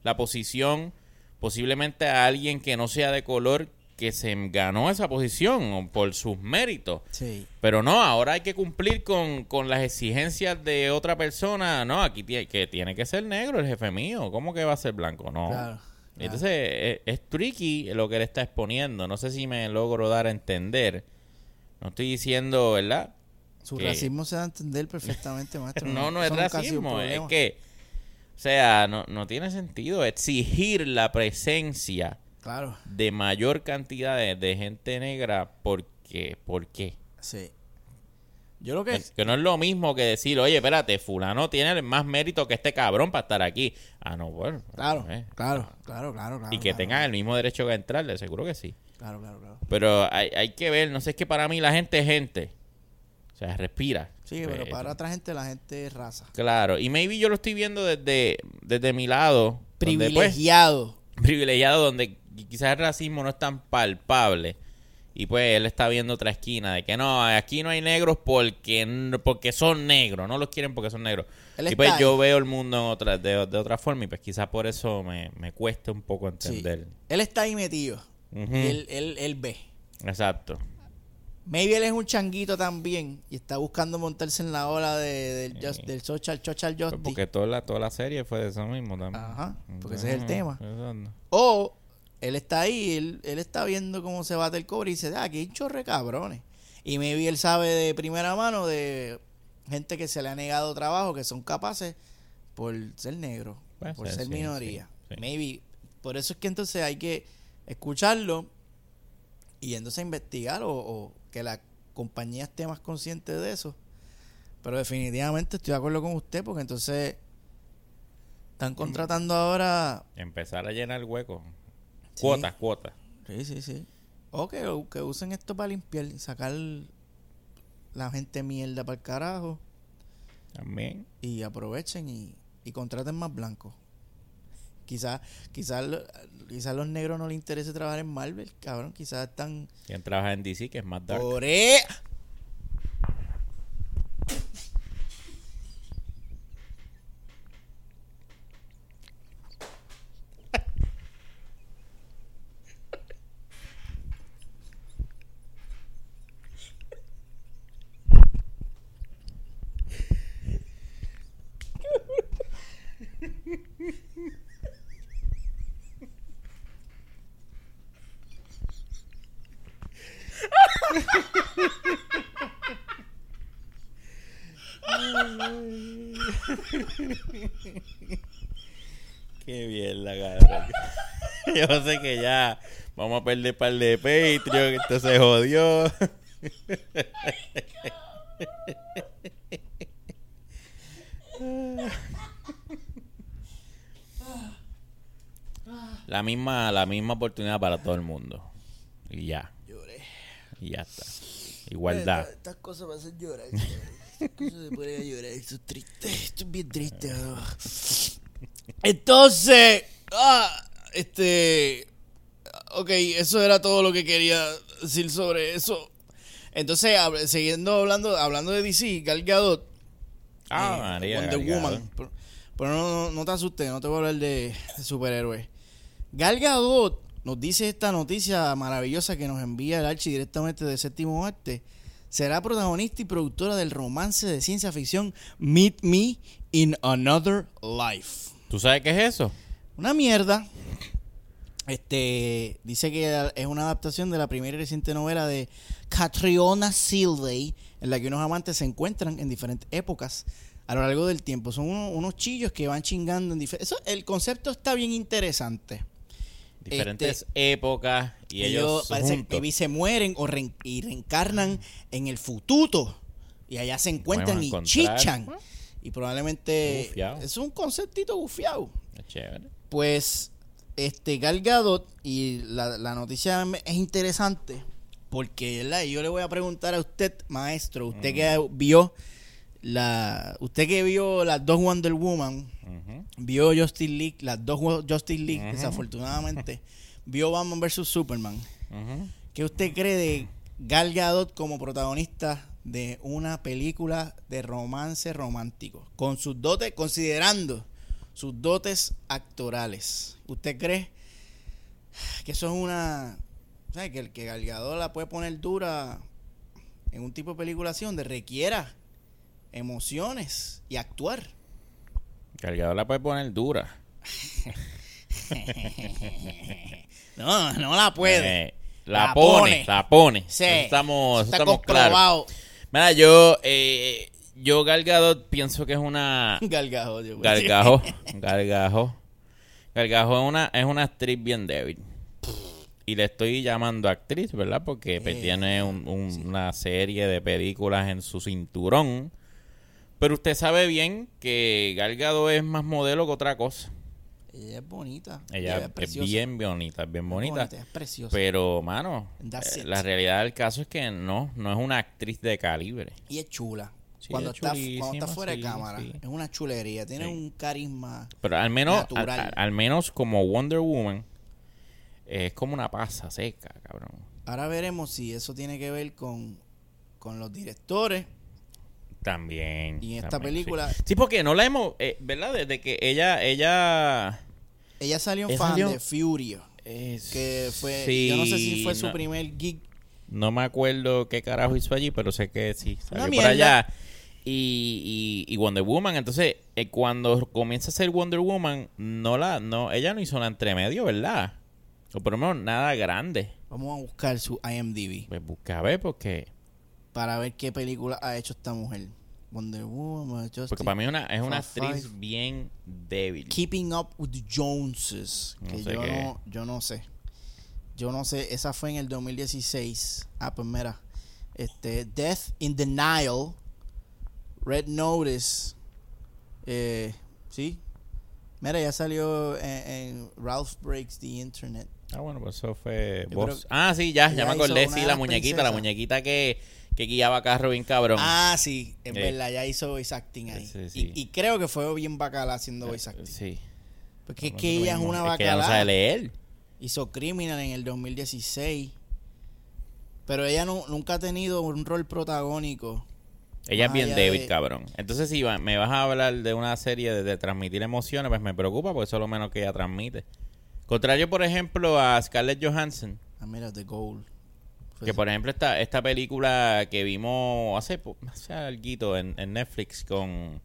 la posición posiblemente a alguien que no sea de color que se ganó esa posición por sus méritos. Sí. Pero no, ahora hay que cumplir con, con las exigencias de otra persona. No, aquí tiene que, tiene que ser negro el jefe mío. ¿Cómo que va a ser blanco? No. Claro. Entonces es, es tricky lo que él está exponiendo. No sé si me logro dar a entender. No estoy diciendo, ¿verdad? Su que- racismo se da a entender perfectamente, maestro. No, no es sido un racismo. Es que, o sea, no, no tiene sentido exigir la presencia Claro, de mayor cantidad de, de gente negra porque, ¿por qué? sí. Yo lo que... Que no es lo mismo que decir, oye, espérate, fulano tiene más mérito que este cabrón para estar aquí. Ah, no, bueno. Claro, eh. claro, claro, claro, claro. Y que claro, tengan el mismo derecho que entrarle, seguro que sí. Claro, claro, claro. Pero hay, hay que ver, no sé, es que para mí la gente es gente. O sea, respira. Sí, pero Eh, para otra gente la gente es raza. Claro, y maybe yo lo estoy viendo desde, desde mi lado. donde, pues, Privilegiado. privilegiado donde quizás el racismo no es tan palpable y pues él está viendo otra esquina de que no, aquí no hay negros porque porque son negros, no los quieren porque son negros. Él y pues yo ahí. veo el mundo en otra, de, de otra forma y pues quizás por eso me, me cuesta un poco Sí. entender. Él está ahí metido. Y él, él, él ve. Exacto. Maybe él es un changuito también y está buscando montarse en la ola de, del, just- Sí. del social, social Pues justice. porque toda la, toda la serie fue de eso mismo también. Ajá, porque ese es el tema. O él está ahí, él, él está viendo cómo se bate el cobre y dice, ah, aquí chorre cabrones. Y maybe él sabe de primera mano de gente que se le ha negado trabajo, que son capaces por ser negro, Puede por ser, ser sí, minoría. sí, sí. Maybe. Por eso es que entonces hay que escucharlo y entonces investigar o, o que la compañía esté más consciente de eso. Pero definitivamente estoy de acuerdo con usted porque entonces están contratando ahora Empezar a llenar huecos. Sí. Cuotas, cuotas. Sí, sí, sí. O que, usen esto para limpiar sacar la gente mierda para el carajo También. y aprovechen y, y contraten más blancos. Quizás quizás quizás los negros no les interese trabajar en Marvel, cabrón. Quizás están Quien trabaja en DC, que es más dark. por e- Qué bien la cara. Yo sé que ya vamos a perder par de Patreon, esto se jodió. La misma, la misma oportunidad para todo el mundo. Y ya. Y ya está. Igualdad. Estas, estas cosas me hacen llorar. Estas cosas se ponen a llorar. Esto es triste. Esto es bien triste. Entonces, ah, este. Ok, eso era todo lo que quería decir sobre eso. Entonces, hab- siguiendo hablando, hablando de DC, Gal Gadot, Ah, eh, María. Wonder Gal. Woman. Pero, no, no te asustes, no te voy a hablar de, de superhéroes. Gal Gadot nos dice esta noticia maravillosa que nos envía el Archie directamente de Séptimo Arte. Será protagonista y productora del romance de ciencia ficción Meet Me in Another Life. ¿Tú sabes qué es eso? Una mierda. Este dice que es una adaptación de la primera y reciente novela de Catriona Silvey, en la que unos amantes se encuentran en diferentes épocas a lo largo del tiempo. Son unos, unos chillos que van chingando en diferentes. Eso, el concepto está bien interesante. Diferentes épocas y ellos, Este, parece juntos. que se mueren o reen- y reencarnan en el futuro y allá se encuentran y chichan. Y probablemente es un conceptito gufiado. Es chévere. Pues este Gal Gadot y la, la noticia es interesante porque ¿verdad? yo le voy a preguntar a usted, maestro, usted que vio la usted que vio las dos Wonder Woman, vio Justice League, las dos Justice League, desafortunadamente, vio Batman vs Superman. ¿Qué usted cree de Gal Gadot como protagonista de una película de romance romántico? Con sus dotes, considerando sus dotes actorales. ¿Usted cree que eso es una... ¿sabe? Que, el- que Gal Gadot la puede poner dura en un tipo de película así donde requiera emociones y actuar? Cargador la puede poner dura. No, no la puede. Eh, la, La pone, pone. la pone. Sí, Eso estamos, eso está estamos claros. Mira, yo, eh, yo Gal Gadot pienso que es una Gal Gadot, yo creo. gargajo, gargajo, gargajo es una es una actriz bien débil. Y le estoy llamando actriz, ¿verdad? Porque pues, Eh, tiene un- un- una serie de películas en su cinturón. Pero usted sabe bien que Gal Gadot es más modelo que otra cosa. Ella es bonita. Ella es bien bonita, es bien bonita. es preciosa. Pero, mano, eh, la realidad del caso es que no, no es una actriz de calibre. y es chula. Sí, cuando, es está, cuando está fuera de cámara, sí. es una chulería. Tiene un carisma. Pero al menos, al, Natural. al- al menos como Wonder Woman, eh, es como una pasa seca, cabrón. Ahora veremos si eso tiene que ver con, con los directores. También. Y en esta también, película- Sí. Porque no la hemos, eh, ¿verdad? Desde que ella, ella... Ella salió fan salió- de Furio. es- Que fue. sí, yo no sé si fue su primer gig No me acuerdo qué carajo hizo allí, pero sé que sí. Salió por allá. Y, y, y Wonder Woman, entonces, eh, cuando comienza a ser Wonder Woman, no la, no, ella no hizo nada entre medio, ¿verdad? O por lo menos nada grande. Vamos a buscar su IMDb Pues busca a ver, porque, para ver qué película ha hecho esta mujer. Wonder Woman, Justice, porque para mí una, es una actriz Five. bien débil. Keeping Up with the Joneses. No Que sé yo, qué no, yo no sé. Yo no sé. Esa fue en el 2016. Ah, pues mira. Este, Death in the Nile. Red Notice. Eh, sí. Mira, ya salió en, en Ralph Breaks the Internet. Ah, bueno, pues eso fue vos. Ah, sí, ya, ya me acordé, sí, la muñequita, la muñequita que, que guiaba carro bien cabrón. Ah, sí. Es Eh. verdad, ya hizo voice acting ahí. Sí, sí. Y, y creo que fue bien bacala haciendo Eh, voice acting. Sí. Porque es que no ella es una Es que ella no bacala. sabe leer. Hizo Criminal en el 2016. Pero ella no, nunca ha tenido un rol protagónico. Ella es bien allá débil, cabrón. Entonces, si me vas a hablar de una serie de, de transmitir emociones, pues me preocupa porque eso es lo menos que ella transmite. Contrario, por ejemplo, a Scarlett Johansson, Ah, mira, The Goal. Que por ejemplo esta, esta película que vimos hace, hace alguito en, en Netflix con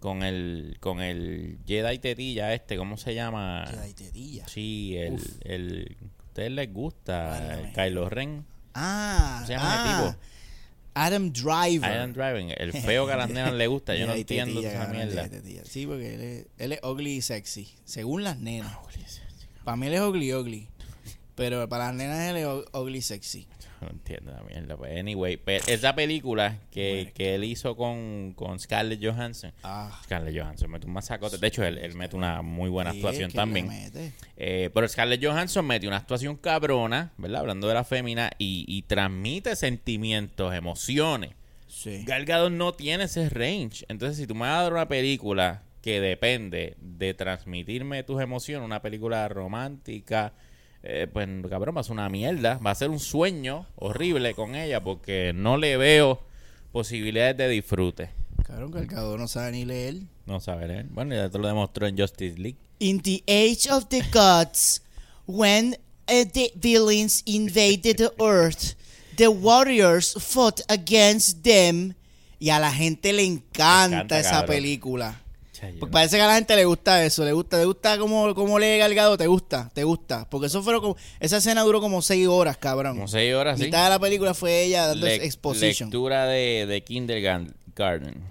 con el con el Jedi Tetilla este, ¿cómo se llama? Jedi Tetilla. Sí, el, Uf. el ustedes les gusta, el Kylo Ren. Ah, ¿Cómo se llama ah, tipo? Adam Driver. Iron Driving, el feo que a las nenas le gusta, yo no entiendo esa mierda. Sí, porque él es, él es ugly y sexy. Según las nenas. Ah, Para mí él es ugly ugly. Pero para las nenas él es ugly sexy. No entiendo la mierda. Pues, anyway, pues, esa película que, que él hizo con, con Scarlett Johansson. Ah. Scarlett Johansson mete un masacote. De hecho, él, él mete una muy buena Sí, actuación también. Eh, pero Scarlett Johansson mete una actuación cabrona, ¿verdad? Hablando de la fémina y, y transmite sentimientos, emociones. Sí. Gal Gadot no tiene ese range. Entonces, si tú me vas a dar una película que depende de transmitirme tus emociones, una película romántica, eh, pues cabrón, va a ser una mierda. Va a ser un sueño horrible con ella porque no le veo posibilidades de disfrute. Cabrón, que el cabrón no sabe ni leer. No sabe leer. Bueno, ya te lo demostró en Justice League. In the age of the gods, when uh, the villains invaded the earth, the warriors fought against them. Y a la gente le encanta, encanta, esa cabrón. película. Cha, yo Porque no- parece que a la gente le gusta eso, le gusta, le gusta cómo, cómo lee Galgado, te gusta, te gusta. Porque eso fueron como, esa escena duró como seis horas, cabrón. Como seis horas, sí. Mitad de la película fue ella dando Le- exposition. lectura de, de Kindergarten.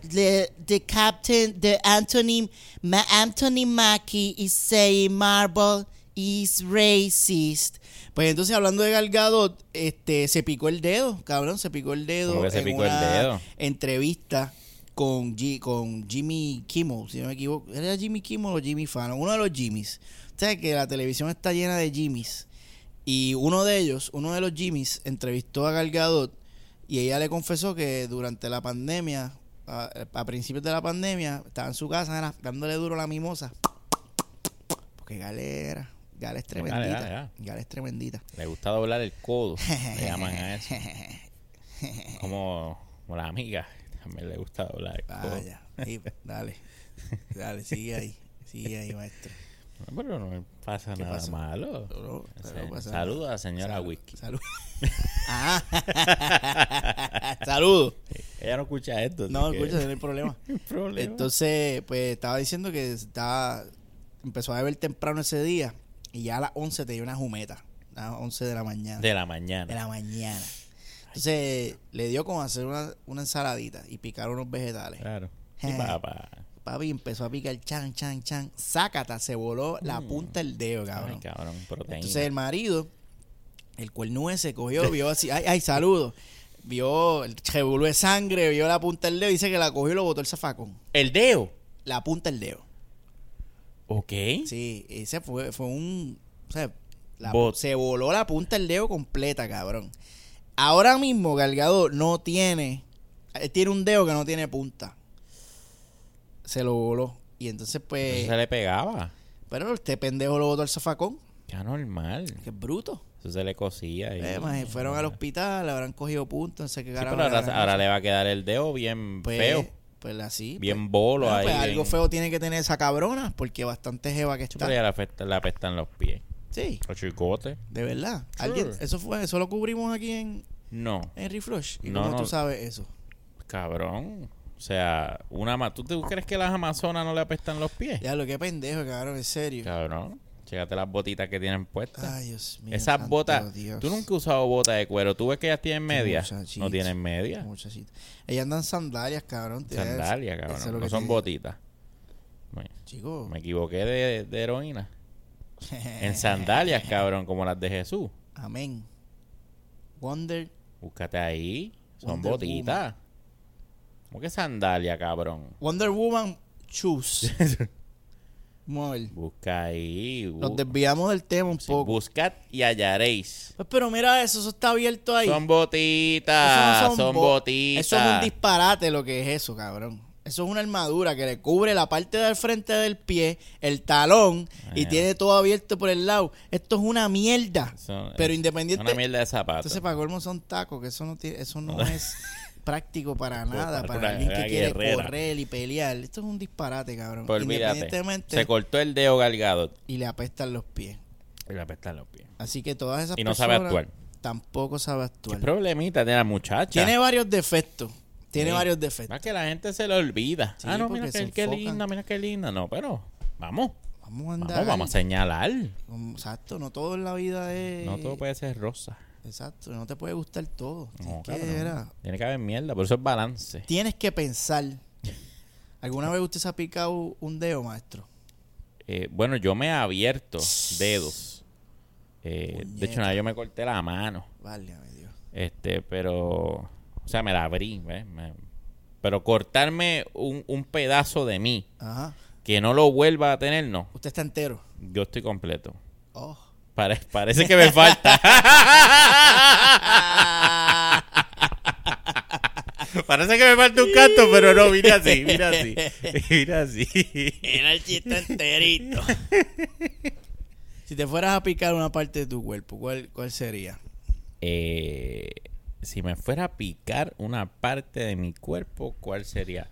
The, the captain, the Anthony, Ma, Anthony Mackie is saying Marvel is racist. Pues entonces hablando de Galgado, este, se picó el dedo, cabrón, se picó el dedo ¿Cómo que se en picó el una dedo? entrevista con, G- con Jimmy Kimmel, si no me equivoco. ¿Era Jimmy Kimmel o Jimmy Fallon? Uno de los Jimmys. O sea que la televisión está llena de Jimmys. Y uno de ellos, uno de los Jimmys, entrevistó a Gal Gadot y ella le confesó que durante la pandemia, a, a principios de la pandemia, estaba en su casa era, dándole duro a la mimosa. Porque Gal era, Gal es tremendita. dale, dale. Gal es tremendita. Le gusta doblar el codo. Le llaman a eso. Como, como la amiga. También le gusta doblar. Vaya, sí, dale, dale, sigue ahí, sigue ahí, maestro. No, pero no pasa ¿Qué nada malo. No, no, pero no pasa Saludos nada. a la señora Salud. Whisky. Salud. Ah. Saludos. Ella no escucha esto. No, que- escucha, no hay problema. problema. Entonces, pues estaba diciendo que estaba, empezó a beber temprano ese día y ya a las 11 tenía una jumeta. A las 11 de la mañana. de la mañana. de la mañana. Entonces, le dio como hacer una, una ensaladita y picar unos vegetales. Claro. Sí, Eh. papá. Papi empezó a picar chan, chan, chan. Sácata, se voló la punta del dedo, cabrón. Ay, cabrón, proteína. Entonces el marido, el cuerno se cogió, vio así, ay, ay, saludo. Vio el revolú de sangre, vio la punta del dedo, dice que la cogió y lo botó el zafacón. El dedo. La punta del dedo. Ok. Sí, ese fue, fue un. O sea, la- Bot. se voló la punta del dedo completa, cabrón. Ahora mismo Galgado no tiene. él Tiene un dedo que no tiene punta. Se lo voló. Y entonces, pues. Eso se le pegaba. Pero este pendejo lo botó al zafacón. Ya normal. Que es bruto. Eso se le cosía. y- Eh, fueron al hospital, habrán cogido puntos, no sé qué Sí, pero ahora, le va a quedar el dedo bien Pues, feo. Pues así. Bien pues. bolo Bueno, ahí. pues algo bien- feo tiene que tener esa cabrona, porque bastante jeva que está. pero ya afecta- le apestan los pies. Sí, Los chicotes. de verdad. Sure. ¿Alguien, eso fue, eso lo cubrimos aquí en, No, en Reflush. ¿Y No, cómo no. tú sabes eso? cabrón. O sea, una ¿tú, te- crees que las amazonas no le apestan los pies? Ya, lo que pendejo, cabrón, en serio. Cabrón. Chécate las botitas que tienen puestas. Ay, Dios mío. Esas santo botas. Dios. Tú nunca has usado botas de cuero. Tú ves que ellas tienen medias. No tienen medias. Muchachito. Ellas andan sandalias, cabrón. Sandalias, cabrón. es No son botitas. Me, Chico. me equivoqué de, de heroína. En sandalias, cabrón, como las de Jesús. Amén. Wonder. Búscate ahí. Son Wonder botitas. ¿Cómo que sandalia, cabrón? Wonder Woman Shoes. Vamos a ver. Busca ahí. bu- Nos desviamos del tema un sí, poco. buscad y hallaréis. Pues, pero mira eso, eso está abierto ahí. Son botitas. no son bo- botitas. Eso es un disparate lo que es eso, cabrón. Eso es una armadura que le cubre la parte del frente del pie, el talón y tiene todo abierto por el lado. Esto es una mierda. Pero es independiente. Una mierda de zapatos. Entonces, para colmo son tacos, que eso no tiene, eso no es práctico para nada, para alguien que quiere guerrera. correr y pelear. Esto es un disparate, cabrón. Pues. Independientemente Se cortó el dedo galgado. y le apestan los pies. Y le apestan los pies. Así que todas esas Y no sabe personas actuar. Tampoco sabe ¿Qué actuar. problemita tiene la muchacha? Tiene varios defectos. Tiene varios defectos. Más que la gente se le olvida. Sí, ah, no, mira que, qué linda, mira qué linda. No, pero vamos. Vamos a andar. Vamos, vamos a señalar. Exacto, no todo en la vida es. No todo puede ser rosa. Exacto, no te puede gustar todo. No, que, Tiene que haber mierda, por eso es balance. tienes que pensar. ¿Alguna vez usted se ha picado un dedo, maestro? Eh, bueno, yo me he abierto dedos. Eh, de hecho, nada, yo me corté la mano. Válgame Dios. Este, pero. O sea, me la abrí, ¿ves? Me- pero cortarme un, un pedazo de mí Ajá. que no lo vuelva a tener, no. Usted está entero. Yo estoy completo. Oh. Pare- parece que me falta. Parece que me falta un canto, pero no, mira así, mira así. Mira así. Era el chiste enterito. si te fueras a picar una parte de tu cuerpo, ¿cuál, cuál sería? Eh, si me fuera a picar una parte de mi cuerpo, ¿cuál sería?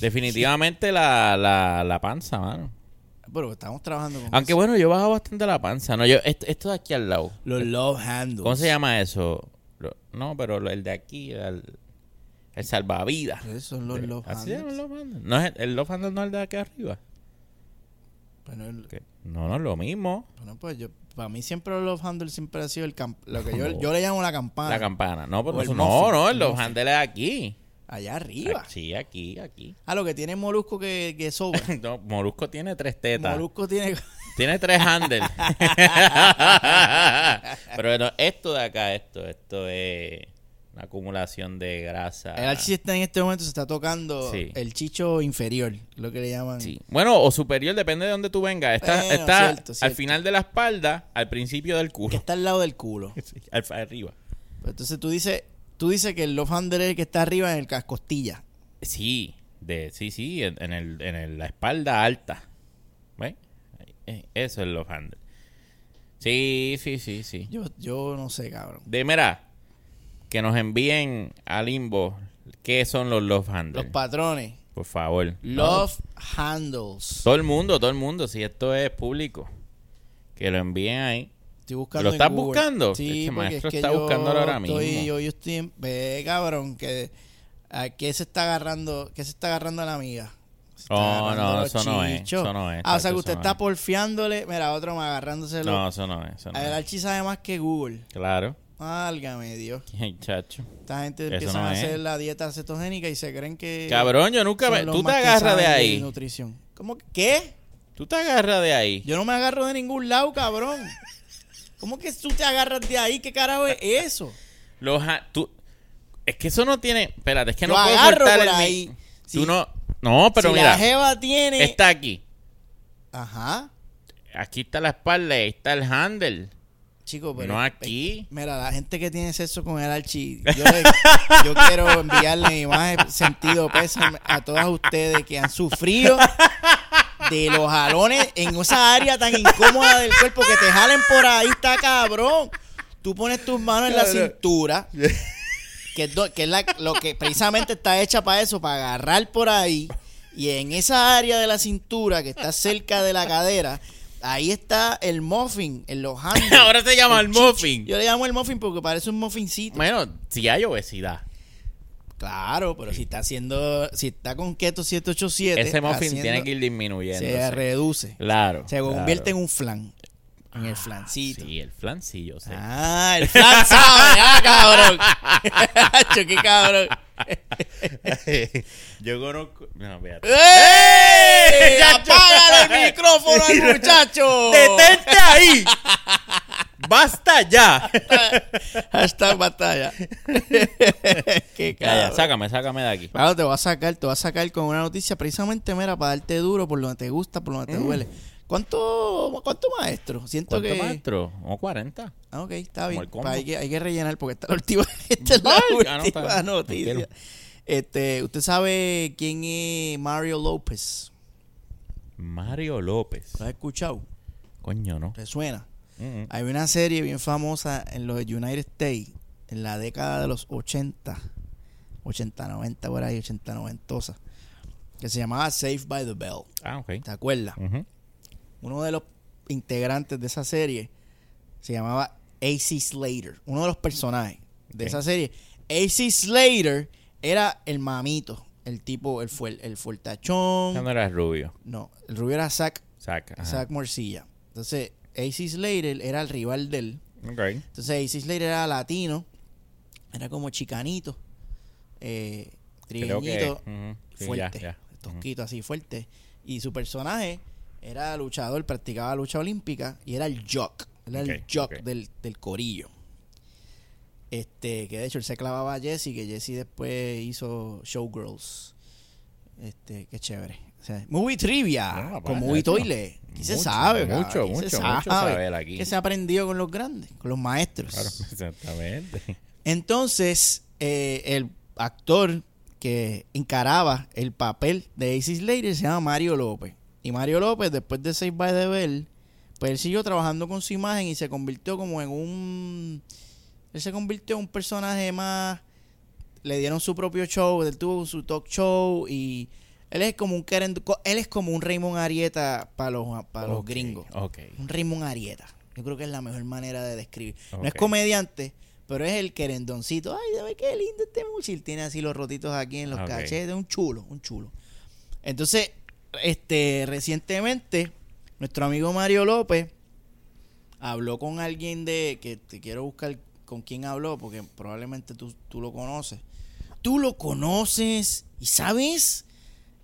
Definitivamente la, la, la panza, mano. Bueno, estamos trabajando con Aunque eso. bueno, yo bajo bastante la panza, ¿no? Yo, esto, esto de aquí al lado. los love handles. ¿Cómo se llama eso? Lo- no, pero el de aquí, el, el salvavidas. Esos son los love ¿Así se handles. love handle? ¿No el, el love handle no es el de aquí arriba? Bueno, el-. No, no es lo mismo. bueno, pues yo, para mí siempre los love handles siempre ha sido el camp- lo que yo, No. yo le llamo la campana. La campana. No, pero eso- no, muffin, no, el el love muffin. handle es aquí. Allá arriba. Sí, aquí, aquí. Ah, lo que tiene molusco que, que sobra. No, Molusco tiene tres tetas. molusco tiene... Tiene tres handles. Pero bueno, esto de acá, esto, esto es una acumulación de grasa. El Archie está en este momento, se está tocando Sí. el chicho inferior, lo que le llaman. Sí. Bueno, o superior, depende de dónde tú vengas. Está, Bueno, está cierto, al final de la espalda, al principio del Que culo. está al lado del culo. Sí, al- arriba. Pues Entonces tú dices, tú dices que el love handle es el que está arriba en el cas- costilla. Sí, de, sí, sí, en, en el, en el- la espalda alta. ¿Ves? Eh, Eso es los handles. Sí, sí, sí, sí. Yo, yo no sé, cabrón. De mira, que nos envíen a Limbo qué son los love handles. Los patrones. Por favor. Love handles. Todo el mundo, todo el mundo, si esto es público, que lo envíen ahí. Estoy buscando ¿Lo estás Google. buscando? Sí, Este maestro es que está buscándolo ahora estoy- mismo. Yo, yo estoy en... Ve, cabrón, que... ¿A qué se está agarrando? ¿Qué se está agarrando la amiga? Oh, no, eso no es, eso no es, Ah, o sea que usted no está es. porfiándole. Mira, otro más agarrándoselo. No, eso no es. Eso no El es. Archie sabe más que Google. Claro. Válgame Dios. Chacho. Esta gente empieza no a es. hacer la dieta cetogénica y se creen que... Cabrón, yo nunca me... Tú te agarras de ahí. nutrición. ¿Cómo? que- ¿Qué? Tú te agarras de ahí. Yo no me agarro de ningún lado, cabrón. ¿Cómo que tú te agarras de ahí? ¿Qué carajo es eso? Los tú, es que eso no tiene. Espérate, es que Yo no puedo agarro cortar por el ahí. Tú Si- no. No, pero si mira. la jeva tiene... Está aquí. Ajá. Aquí está la espalda, ahí está el handle. Chico, pero... No aquí. Mira, la gente que tiene sexo con el archi, yo, le- yo quiero enviarle mi más sentido pésame a todas ustedes que han sufrido de los jalones en esa área tan incómoda del cuerpo que te jalen por ahí, está cabrón. Tú pones tus manos en la cintura, que es, do- que es la- lo que precisamente está hecha para eso, para agarrar por ahí. Y en esa área de la cintura que está cerca de la cadera, ahí está el muffin en los. Ahora se llama el muffin. Yo le llamo el muffin porque parece un muffincito. Bueno, si hay obesidad. Claro, pero si está haciendo, si está con keto 787, Ese muffin haciendo- tiene que ir disminuyendo. se reduce. Claro. Se claro. convierte en un flan. En el flancito. Sí, el flancillo. Sí. Ah, el flan sabe, ah, cabrón. Qué cabrón. Yo conozco. No, espérate. ¡Ey! ¡Apágale el micrófono al muchacho! ¡Detente ahí! ¡Basta ya! Hashtag batalla. qué Ya, sácame, sácame de aquí. Claro, te voy a sacar, te voy a sacar con una noticia precisamente, mira, para darte duro por donde te gusta, por donde te duele. ¿Cuánto, cuánto maestro? Siento Mm. ¿Cuánto que... maestro? ¿O 40? Ah, ok, está Como bien. hay, que, hay que rellenar porque esta es la última, esta es la Valga, no, última está- noticia. Este, ¿Usted sabe quién es Mario López? Mario López. ¿Lo has escuchado? Coño, ¿no? ¿Te suena? Mm. Hay una serie bien famosa en los United States, en la década de los 80, 80, 90, por ahí, 80, 90, que se llamaba Saved by the Bell. Ah, ok. ¿Te acuerdas? Uno de los integrantes de esa serie se llamaba AC Slater, uno de los personajes de esa serie. AC Slater era el mamito, el tipo, el, fuer, el fuertachón. Ese no era rubio. No, el rubio era Zack, ajá. Zack Morcilla. Entonces, AC Slater era el rival de él. Entonces, AC Slater era latino, era como chicanito, eh, que. Sí, fuerte, ya, ya. tosquito así fuerte. Y su personaje era luchador, practicaba lucha olímpica y era el jock, era el jock del, del corillo. Este, que de hecho él se clavaba a Jesse, que Jesse después hizo Showgirls. Este, qué chévere. O sea, movie trivia, No, papá, con Movie. Toilet. Aquí se Mucho, sabe, mucho, cabrón, mucho, se mucho sabe. saber aquí. Que se ha aprendido con los grandes, con los maestros. Claro, exactamente. Entonces, eh, el actor que encaraba el papel de Ace Slater se llama Mario López. Y Mario López, después de Save by the Bell, pues él siguió trabajando con su imagen y se convirtió como en un... Él se convirtió en un personaje más... Le dieron su propio show, él tuvo su talk show y... Él es como un Karen, él es como un Raymond Arieta para los, para los gringos. Un Raymond Arieta. Yo creo que es la mejor manera de describir. No es comediante, pero es el querendoncito. Ay, dame qué lindo este muchil. Tiene así los rotitos aquí en los cachetes. Un chulo, un chulo. Entonces, este, recientemente, nuestro amigo Mario López habló con alguien de. que te quiero buscar con quién habló, porque probablemente tú, tú lo conoces. Tú lo conoces y sabes.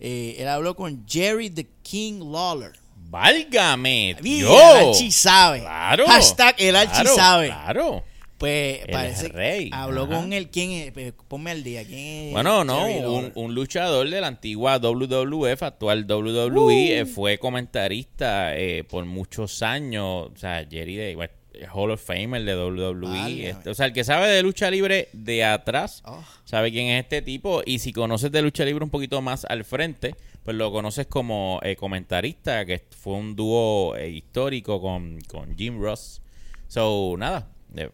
Eh, él habló con Jerry the King Lawler. ¡Válgame! Dios! el Archi sabe. Claro. Hashtag el Archi claro, sabe. Claro. Pues El parece rey, habló ajá. con él. ¿Quién es? Pues, Ponme al día. ¿Quién es? Bueno, no, un, un luchador de la antigua WWF, actual WWE, Uh. eh, fue comentarista eh, por muchos años. O sea, Jerry de bueno, Hall of Famer de WWE. Este, o sea, el que sabe de lucha libre de atrás, Oh. sabe quién es este tipo. Y si conoces de lucha libre un poquito más al frente, pues lo conoces como eh, comentarista, que fue un dúo eh, histórico con, con Jim Ross. So, nada. eh,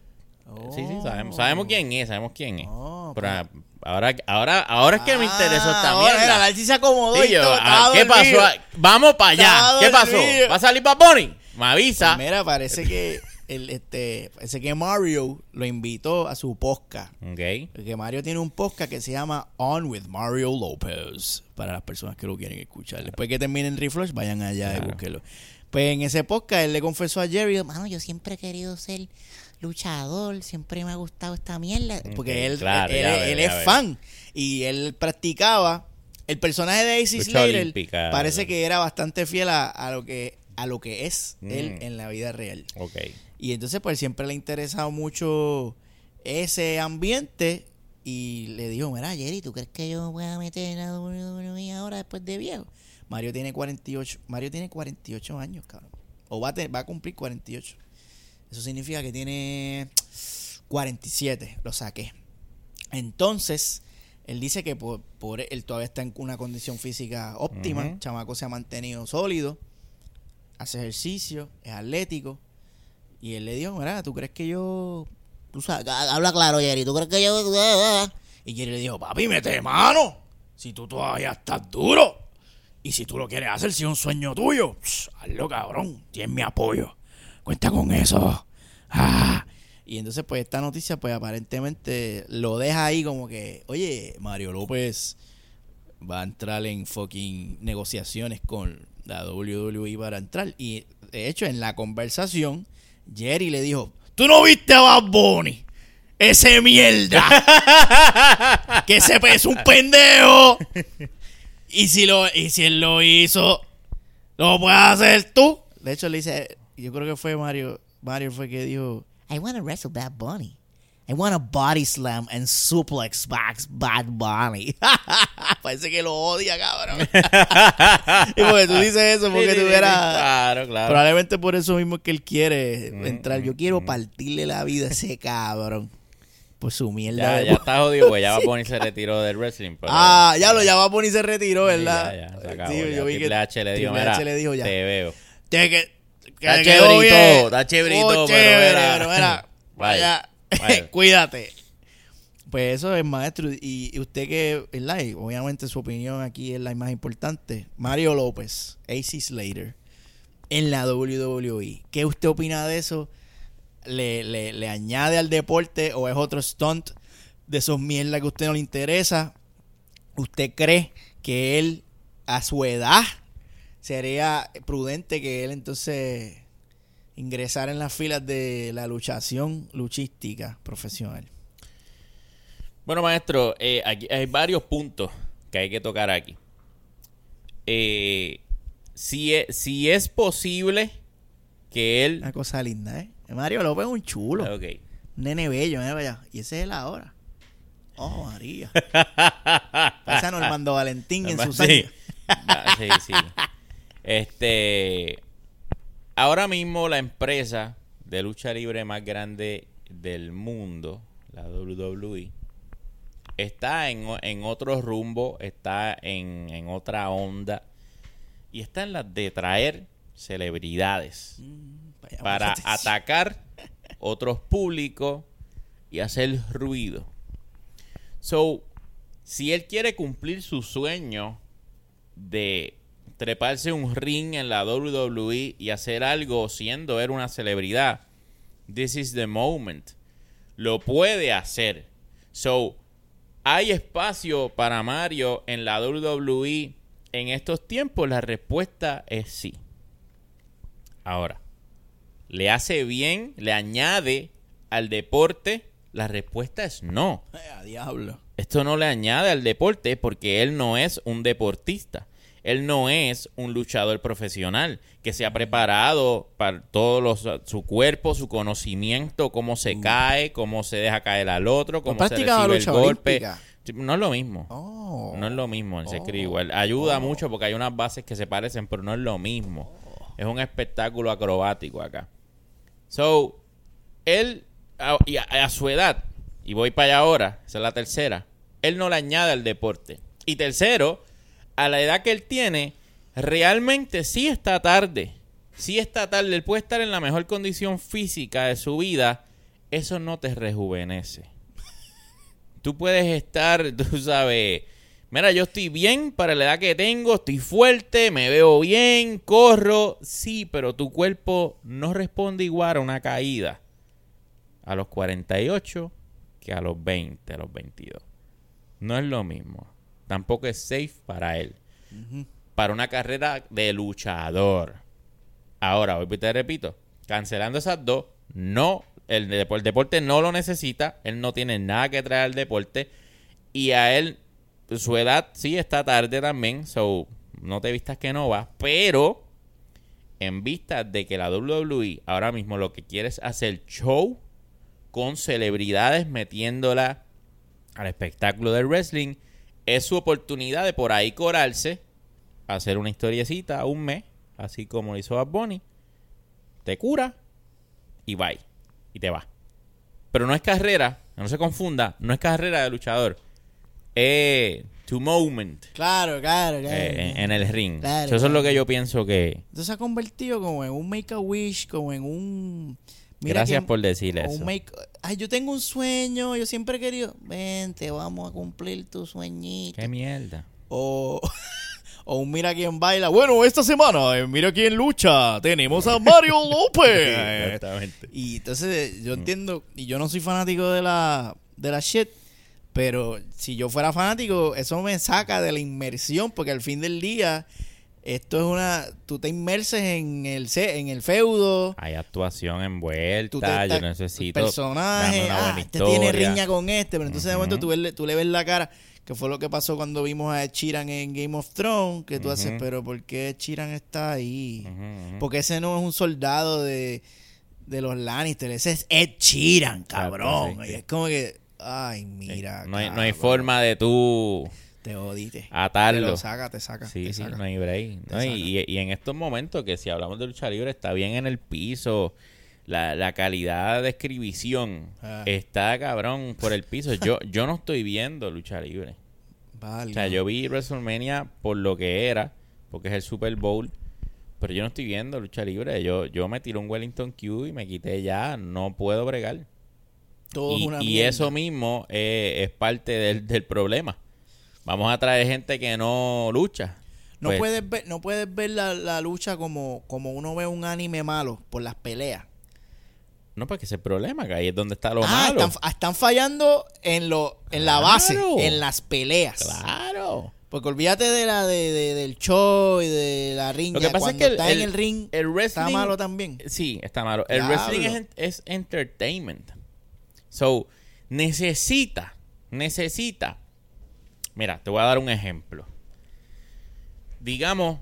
Sí, sí, sabemos, sabemos quién es, sabemos quién es. Oh, Pero pues. ahora, ahora, ahora es que me interesó esta Ah, ahora, mierda. mira, el Archi se acomodó y yo, todo, ah, ¿Qué pasó? Vamos para allá. ¿Qué pasó? ¿Va a salir para Bonnie? Me avisa. Pues mira, parece que el, este, parece que Mario lo invitó a su podcast. Ok. Porque Mario tiene un podcast que se llama On with Mario López. Para las personas que lo quieren escuchar. Después que terminen Reflush, vayan allá y búsquenlo. Pues en ese podcast él le confesó a Jerry, Mano, yo siempre he querido ser luchador, siempre me ha gustado esta mierda. porque él, claro, él- él es fan y él practicaba el personaje de Ace Lucha Slater parece que era bastante fiel a, a lo que a lo que es él Mm. en la vida real Ok. Y entonces pues siempre le ha interesado mucho ese ambiente y le dijo mira Jerry tú crees que yo me pueda meter en la WWE ahora después de viejo Mario tiene 48 Mario tiene 48 años cabrón. O va a, te- va a cumplir 48 eso significa que tiene 47 lo saqué. Entonces él dice que por, por él todavía está en una condición física óptima. Chamaco se ha mantenido sólido. Hace ejercicio es atlético y él le dijo, mira, ¿tú crees que yo... Sabes, ha- habla claro, Jerry, ¿tú crees que yo... Y Jerry le dijo, papi, mete mano, si tú todavía estás duro. Y si tú lo quieres hacer, si es un sueño tuyo, psh, hazlo, cabrón. Tienes mi apoyo. Cuenta con eso. Ah. Y entonces, pues, esta noticia, pues, aparentemente lo deja ahí como que, oye, Mario López va a entrar en fucking negociaciones con la WWE para entrar. Y, de hecho, en la conversación, Jerry le dijo, ¿tú no viste a Bad Bunny? Ese mierda. que ese es un pendejo. Y si lo y si él lo hizo, lo puedes hacer tú. De hecho, le dice, yo creo que fue Mario, Mario fue que dijo, I want to wrestle Bad Bunny. I want to body slam and suplex box Bad Bunny. parece que lo odia, cabrón. y porque tú dices eso, porque Sí, eras... Claro, claro. Probablemente por eso mismo es que él quiere Mm, entrar. Yo mm, quiero mm. partirle la vida a ese cabrón. Por su mierda Ya, de ya está jodido, pues ya va a ponerse retiro del wrestling. pero- Ah, ya lo ya va a poner y se retiró, Sí, ¿verdad? Ya, ya, se acabó, Sí, ya. yo vi que Triple H le dijo, H le dijo ya. te veo. Tiene que, que Está chéverito, está chéverito, Oh, pero chévere, mira. pero vaya, Vaya. cuídate. Pues eso es maestro. Y, usted que, obviamente su opinión aquí es la más importante. Mario López, AC Slater, en la WWE. ¿Qué usted opina de eso? ¿Le, le, le añade al deporte o es otro stunt de esos mierdas que a usted no le interesa? ¿Usted cree que él, a su edad, sería prudente que él entonces ingresara en las filas de la luchación luchística profesional? Bueno, maestro, eh, aquí hay varios puntos que hay que tocar aquí. Eh, si, es, si es posible que él... Una cosa linda, ¿eh? Mario López es un chulo. Ok. Un nene bello, ¿eh? Vaya. Y ese es él ahora. Oh, María. Parece a Normando Valentín en sus Sí. años. Va- sí, sí. Este. Ahora mismo la empresa de lucha libre más grande del mundo, la WWE, está en, en otro rumbo, está en, en otra onda y está en la de traer celebridades Vaya, para atacar otros públicos y hacer ruido. So, si él quiere cumplir su sueño de treparse un ring en la WWE y hacer algo siendo él una celebridad, this is the moment. Lo puede hacer. So, ¿hay espacio para Mario en la WWE en estos tiempos? La respuesta es sí. Ahora, ¿le hace bien? ¿Le añade al deporte? La respuesta es no. Eh, a diablo. Esto no le añade al deporte porque él no es un deportista. Él no es un luchador profesional que se ha preparado para todo los- su cuerpo, su conocimiento, cómo se cae, cómo se deja caer al otro, cómo se recibe el golpe. olímpica? No es lo mismo. Oh. No es lo mismo, se escribe Oh. igual. Ayuda Oh. mucho porque hay unas bases que se parecen, pero no es lo mismo. Es un espectáculo acrobático acá. So, él, a, y a- a su edad, y voy para allá ahora, esa es la tercera, él no le añade al deporte. Y tercero, a la edad que él tiene, realmente sí está tarde. Sí está tarde. Él puede estar en la mejor condición física de su vida. Eso no te rejuvenece. Tú puedes estar, tú sabes, mira, yo estoy bien para la edad que tengo, estoy fuerte, me veo bien, corro, sí, pero tu cuerpo no responde igual a una caída a los 48 que a los 20, a los 22. No es lo mismo. Tampoco es safe para él. Para una carrera de luchador. Ahora, hoy te repito, cancelando esas dos, no, el, el deporte no lo necesita, él no tiene nada que traer al deporte y a él, su edad sí está tarde también, so no te vistas que no va, pero en vista de que la WWE ahora mismo lo que quiere es hacer show con celebridades metiéndola al espectáculo del wrestling, es su oportunidad de por ahí corarse, hacer una historiecita un mes, así como lo hizo Bad Bunny, te cura y bye, y te va. Pero no es carrera, no se confunda, no es carrera de luchador, es to moment Claro, claro, claro. eh, en, en el ring. Claro, Eso es lo que yo pienso que... Entonces se ha convertido como en un make a wish, como en un. Gracias que- por decir eso. make- Ay, yo tengo un sueño, yo siempre he querido. Vente, vamos a cumplir tu sueñito. Qué mierda. O, O un mira quién baila. Bueno, esta semana, en mira quién lucha, tenemos a Mario López. Exactamente. y entonces yo entiendo, y yo no soy fanático de la, de la shit, pero si yo fuera fanático, eso me saca de la inmersión, porque al fin del día, esto es una, tú te inmerses en el, en el feudo, Hay actuación tú te envuelta, yo estás- necesito personaje, ah, este tiene riña con este, pero entonces de momento tú, ves- tú le ves la cara, que fue lo que pasó cuando vimos a Ed Sheeran en Game of Thrones, que tú haces, Ujú. pero ¿por qué Ed Sheeran está ahí? Porque ese no es un soldado de, de los Lannister, ese es Ed Sheeran, cabrón. Exacto, sí, y es como que, ay, mira. no, hay, no hay forma de tú Te odiste. Te atarlo. lo saca, te saca. Sí, te sí, saca. no hay break. Te No, y, y- en estos momentos que si hablamos de lucha libre está bien en el piso, la, la calidad de escribición Ah. está cabrón por el piso. Yo, yo no estoy viendo lucha libre. Vale. O sea, yo vi WrestleMania por lo que era, porque es el Super Bowl, pero yo no estoy viendo lucha libre. Yo, yo me tiré un Wellington Q y me quité ya, no puedo bregar. Todo es Y, una y eso mismo eh, es parte del, del problema. Vamos a traer gente que no lucha. No Pues, puedes ver, no puedes ver la, la lucha como, como uno ve un anime malo por las peleas. No, porque ese es el problema, que ahí es donde está lo ah, malo. están, están fallando en lo, en la base, en las peleas. Claro. Porque olvídate de la de, de- del show y de la riña. Lo que pasa es que el- está en el- ring, el está wrestling- malo también. Sí, está malo. El Diablo. wrestling es, es entertainment. So, necesita, necesita. Mira, te voy a dar un ejemplo. Digamos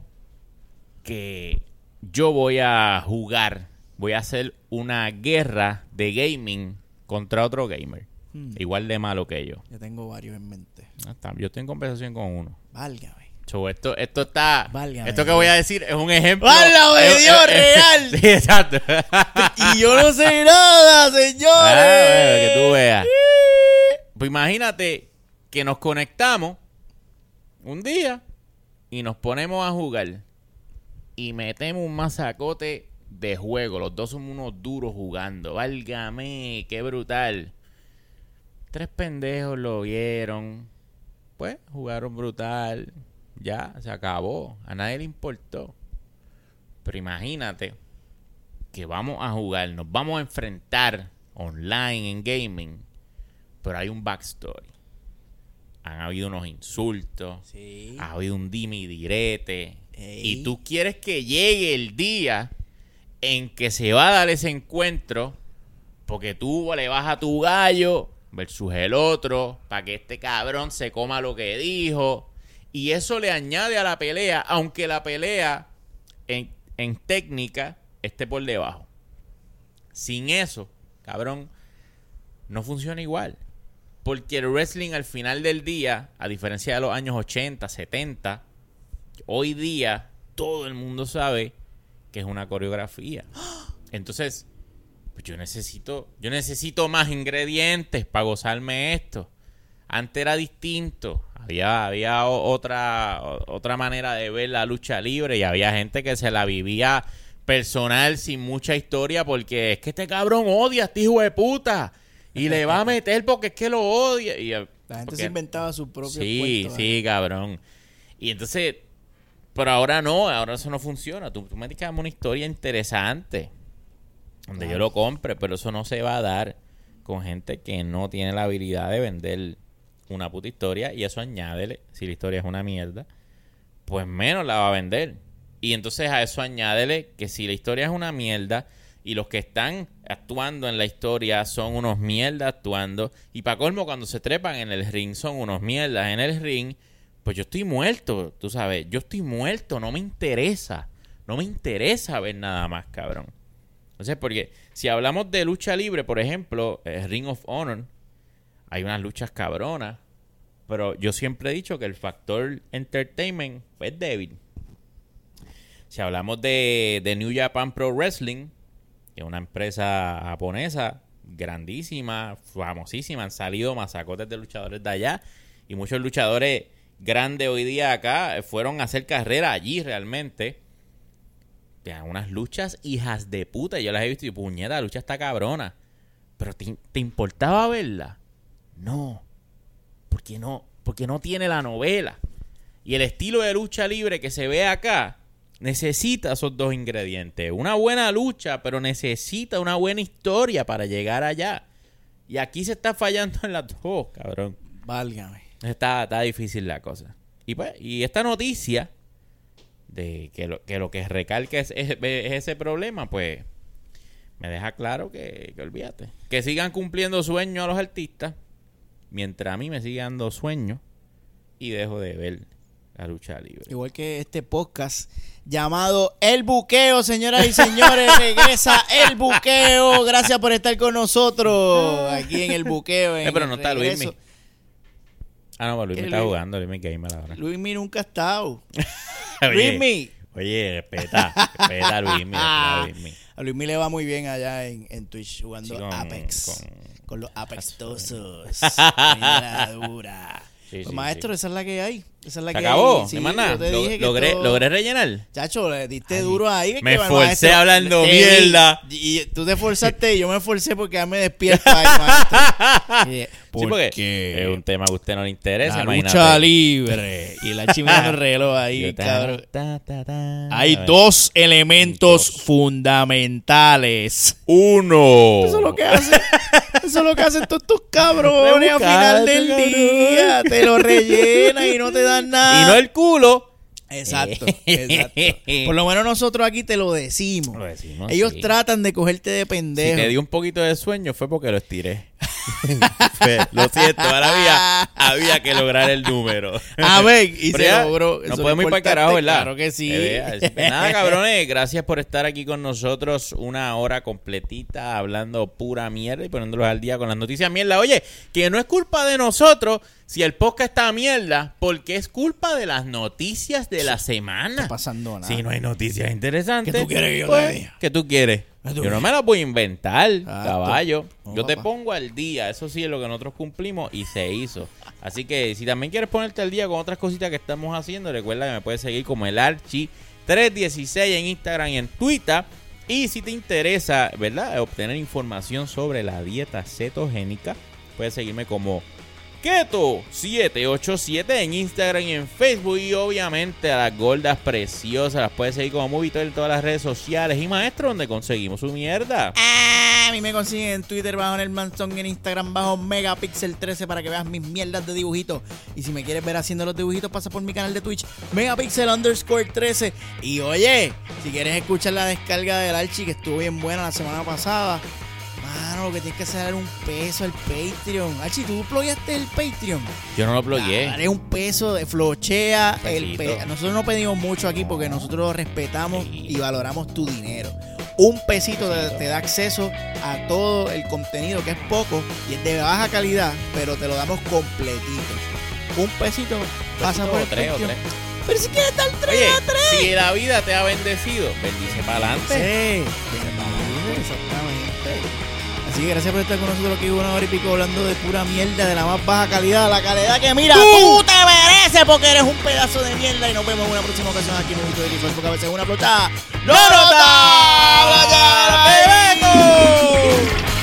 que yo voy a jugar, voy a hacer una guerra de gaming contra otro gamer. Hmm. Igual de malo que yo. Yo tengo varios en mente. Ah, está, Yo estoy en conversación con uno. Válgame. So, esto, esto está. Válgame esto que voy a decir es un ejemplo. ¡Válgame Dios, es- real! Sí, exacto. Y yo no sé nada, señores. Ah, bueno, que tú veas. Pues imagínate que nos conectamos un día y nos ponemos a jugar y metemos un masacote de juego. Los dos somos unos duros jugando. Válgame, qué brutal. Tres pendejos lo vieron. Pues jugaron brutal. Ya, se acabó. A nadie le importó. Pero imagínate que vamos a jugar, nos vamos a enfrentar online en gaming, pero hay un backstory. Han habido unos insultos, Sí. ha habido un dime y direte. Ey. Y tú quieres que llegue el día en que se va a dar ese encuentro, porque tú le vas a tu gallo versus el otro, para que este cabrón se coma lo que dijo. Y eso le añade a la pelea, aunque la pelea en, en técnica esté por debajo. Sin eso, cabrón, no funciona igual. Porque el wrestling al final del día, a diferencia de los años 80, 70, hoy día todo el mundo sabe que es una coreografía. Entonces, pues yo necesito, yo necesito más ingredientes para gozarme esto. Antes era distinto. Había, había otra, otra manera de ver la lucha libre y había gente que se la vivía personal sin mucha historia porque es que este cabrón odia a este hijo de puta y le va a meter porque es que lo odia. Y, La gente porque- se inventaba su propio Sí, sí, cabrón. Y entonces, pero ahora no, ahora eso no funciona. Tú, tú me darme una historia interesante donde yo lo compre, pero eso no se va a dar con gente que no tiene la habilidad de vender una puta historia y eso añádele, si la historia es una mierda, pues menos la va a vender. Y entonces a eso añádele que si la historia es una mierda y los que están actuando en la historia son unos mierdas actuando. Y para colmo cuando se trepan en el ring son unos mierdas. En el ring, pues yo estoy muerto, tú sabes, yo estoy muerto, no me interesa, no me interesa ver nada más, cabrón. Entonces, porque si hablamos de lucha libre, por ejemplo, eh, Ring of Honor, hay unas luchas cabronas, pero yo siempre he dicho que el factor entertainment es débil. Si hablamos de, de New Japan Pro Wrestling, que es una empresa japonesa grandísima, famosísima, han salido masacotes de luchadores de allá y muchos luchadores grandes hoy día acá fueron a hacer carrera allí realmente. Te unas luchas hijas de puta, yo las he visto y puñeta, la lucha está cabrona. Pero ¿te, te importaba verla? No. Porque no, porque no tiene la novela. Y el estilo de lucha libre que se ve acá necesita esos dos ingredientes. Una buena lucha, pero necesita una buena historia para llegar allá. Y aquí se está fallando en las dos, cabrón. Válgame. Está, está difícil la cosa. Y pues, y esta noticia de que lo que, lo que recalca es, es- es ese problema, pues me deja claro que, que olvídate. Que sigan cumpliendo sueños a los artistas, mientras a mí me sigue dando sueños y dejo de ver la lucha libre. Igual que este podcast llamado El Buqueo, señoras y señores, regresa El Buqueo. Gracias por estar con nosotros aquí en El Buqueo. en Eh, pero no está. Luismi. Ah, no, Luis ¿Qué me está Luis? jugando, Luis me gamer ahora. Luismi nunca ha estado. Luismi. Oye, respeta, respeta a Luismi, a Luismi. A Luismi le va muy bien allá en, en Twitch jugando Sí, con- Apex. Con, con- los Apextosos. Dura. Sí, Pues, sí, maestro, esa es la que hay. Esa es la ¿Se que acabó? Sí, ¿De más nada? yo te Lo- dije que logré, todo- ¿Logré rellenar? Chacho, le diste duro ahí. que me esforcé hablando te mierda. vi. Y tú te esforzaste y yo me esforcé porque ya me despierta ahí. Y- Sí, porque es un tema que a usted no le interesa, la imagínate. lucha libre. Y la chimera el reloj ahí, cabrón. ta, ta, ta. Hay dos elementos Dos. fundamentales. Uno. Eso es lo que hacen. Eso es lo que hacen todos estos cabrones al final del día. Te lo rellenan y no te dan Y no el culo. Exacto, exacto. Por lo menos nosotros aquí te lo decimos. Lo decimos, Ellos sí. tratan de cogerte de Si pendejo. te dio un poquito de sueño fue porque lo estiré. Lo siento, ahora había, había que lograr el número. A ver, y Pero se ya, logró. Es podemos ir para el carajo, ¿verdad? Claro que sí. Eh, pues nada, cabrones, gracias por estar aquí con nosotros una hora completita hablando pura mierda y poniéndolos al día con las noticias mierda. Oye, que no es culpa de nosotros si el podcast está a mierda, porque es culpa de las noticias de la semana. No pasando nada. Si no hay noticias interesantes. ¿Qué tú quieres que yo pues, te diga? ¿Qué tú quieres? ¿Qué tú Yo no me las voy a inventar, Exacto. caballo. No, Yo te pongo al día. Eso sí es lo que nosotros cumplimos y se hizo. Así que si también quieres ponerte al día con otras cositas que estamos haciendo, recuerda que me puedes seguir como el Archi 316 en Instagram y en Twitter. Y si te interesa, ¿verdad? Obtener información sobre la dieta cetogénica, puedes seguirme como Keto787 en Instagram y en Facebook. Y obviamente a las gordas preciosas las puedes seguir como Movito en todas las redes sociales. Y maestro, donde conseguimos su mierda. Ah, a mí me consiguen en Twitter bajo el Manzón, en Instagram bajo Megapixel 13 para que veas mis mierdas de dibujitos. Y si me quieres ver haciendo los dibujitos, pasa por mi canal de Twitch, Megapixel underscore 13. Y oye, si quieres escuchar la descarga del Archie, que estuvo bien buena la semana pasada, mano, lo que tienes que hacer es dar un peso al Patreon. Archie, ¿tú plugueaste el Patreon? Yo no lo blogueé. Dale un peso de flochea. El Pesito. pe- nosotros no pedimos mucho aquí porque No. nosotros respetamos Sí. y valoramos tu dinero. Un pesito te, te da acceso a todo el contenido que es poco y es de baja calidad, pero te lo damos completito. Un pesito pasa por el tres o tres. Pero si quieres dar tres Oye, a tres. si la vida te ha bendecido, bendice para adelante. Sí, exactamente. Así que gracias por estar con nosotros aquí una hora y pico hablando de pura mierda de la más baja calidad, la calidad que mira, tú te mereces porque eres un pedazo de mierda y nos vemos en una próxima ocasión aquí en un video de porque a veces una flochada. ¡No nota! ¡Te vengo!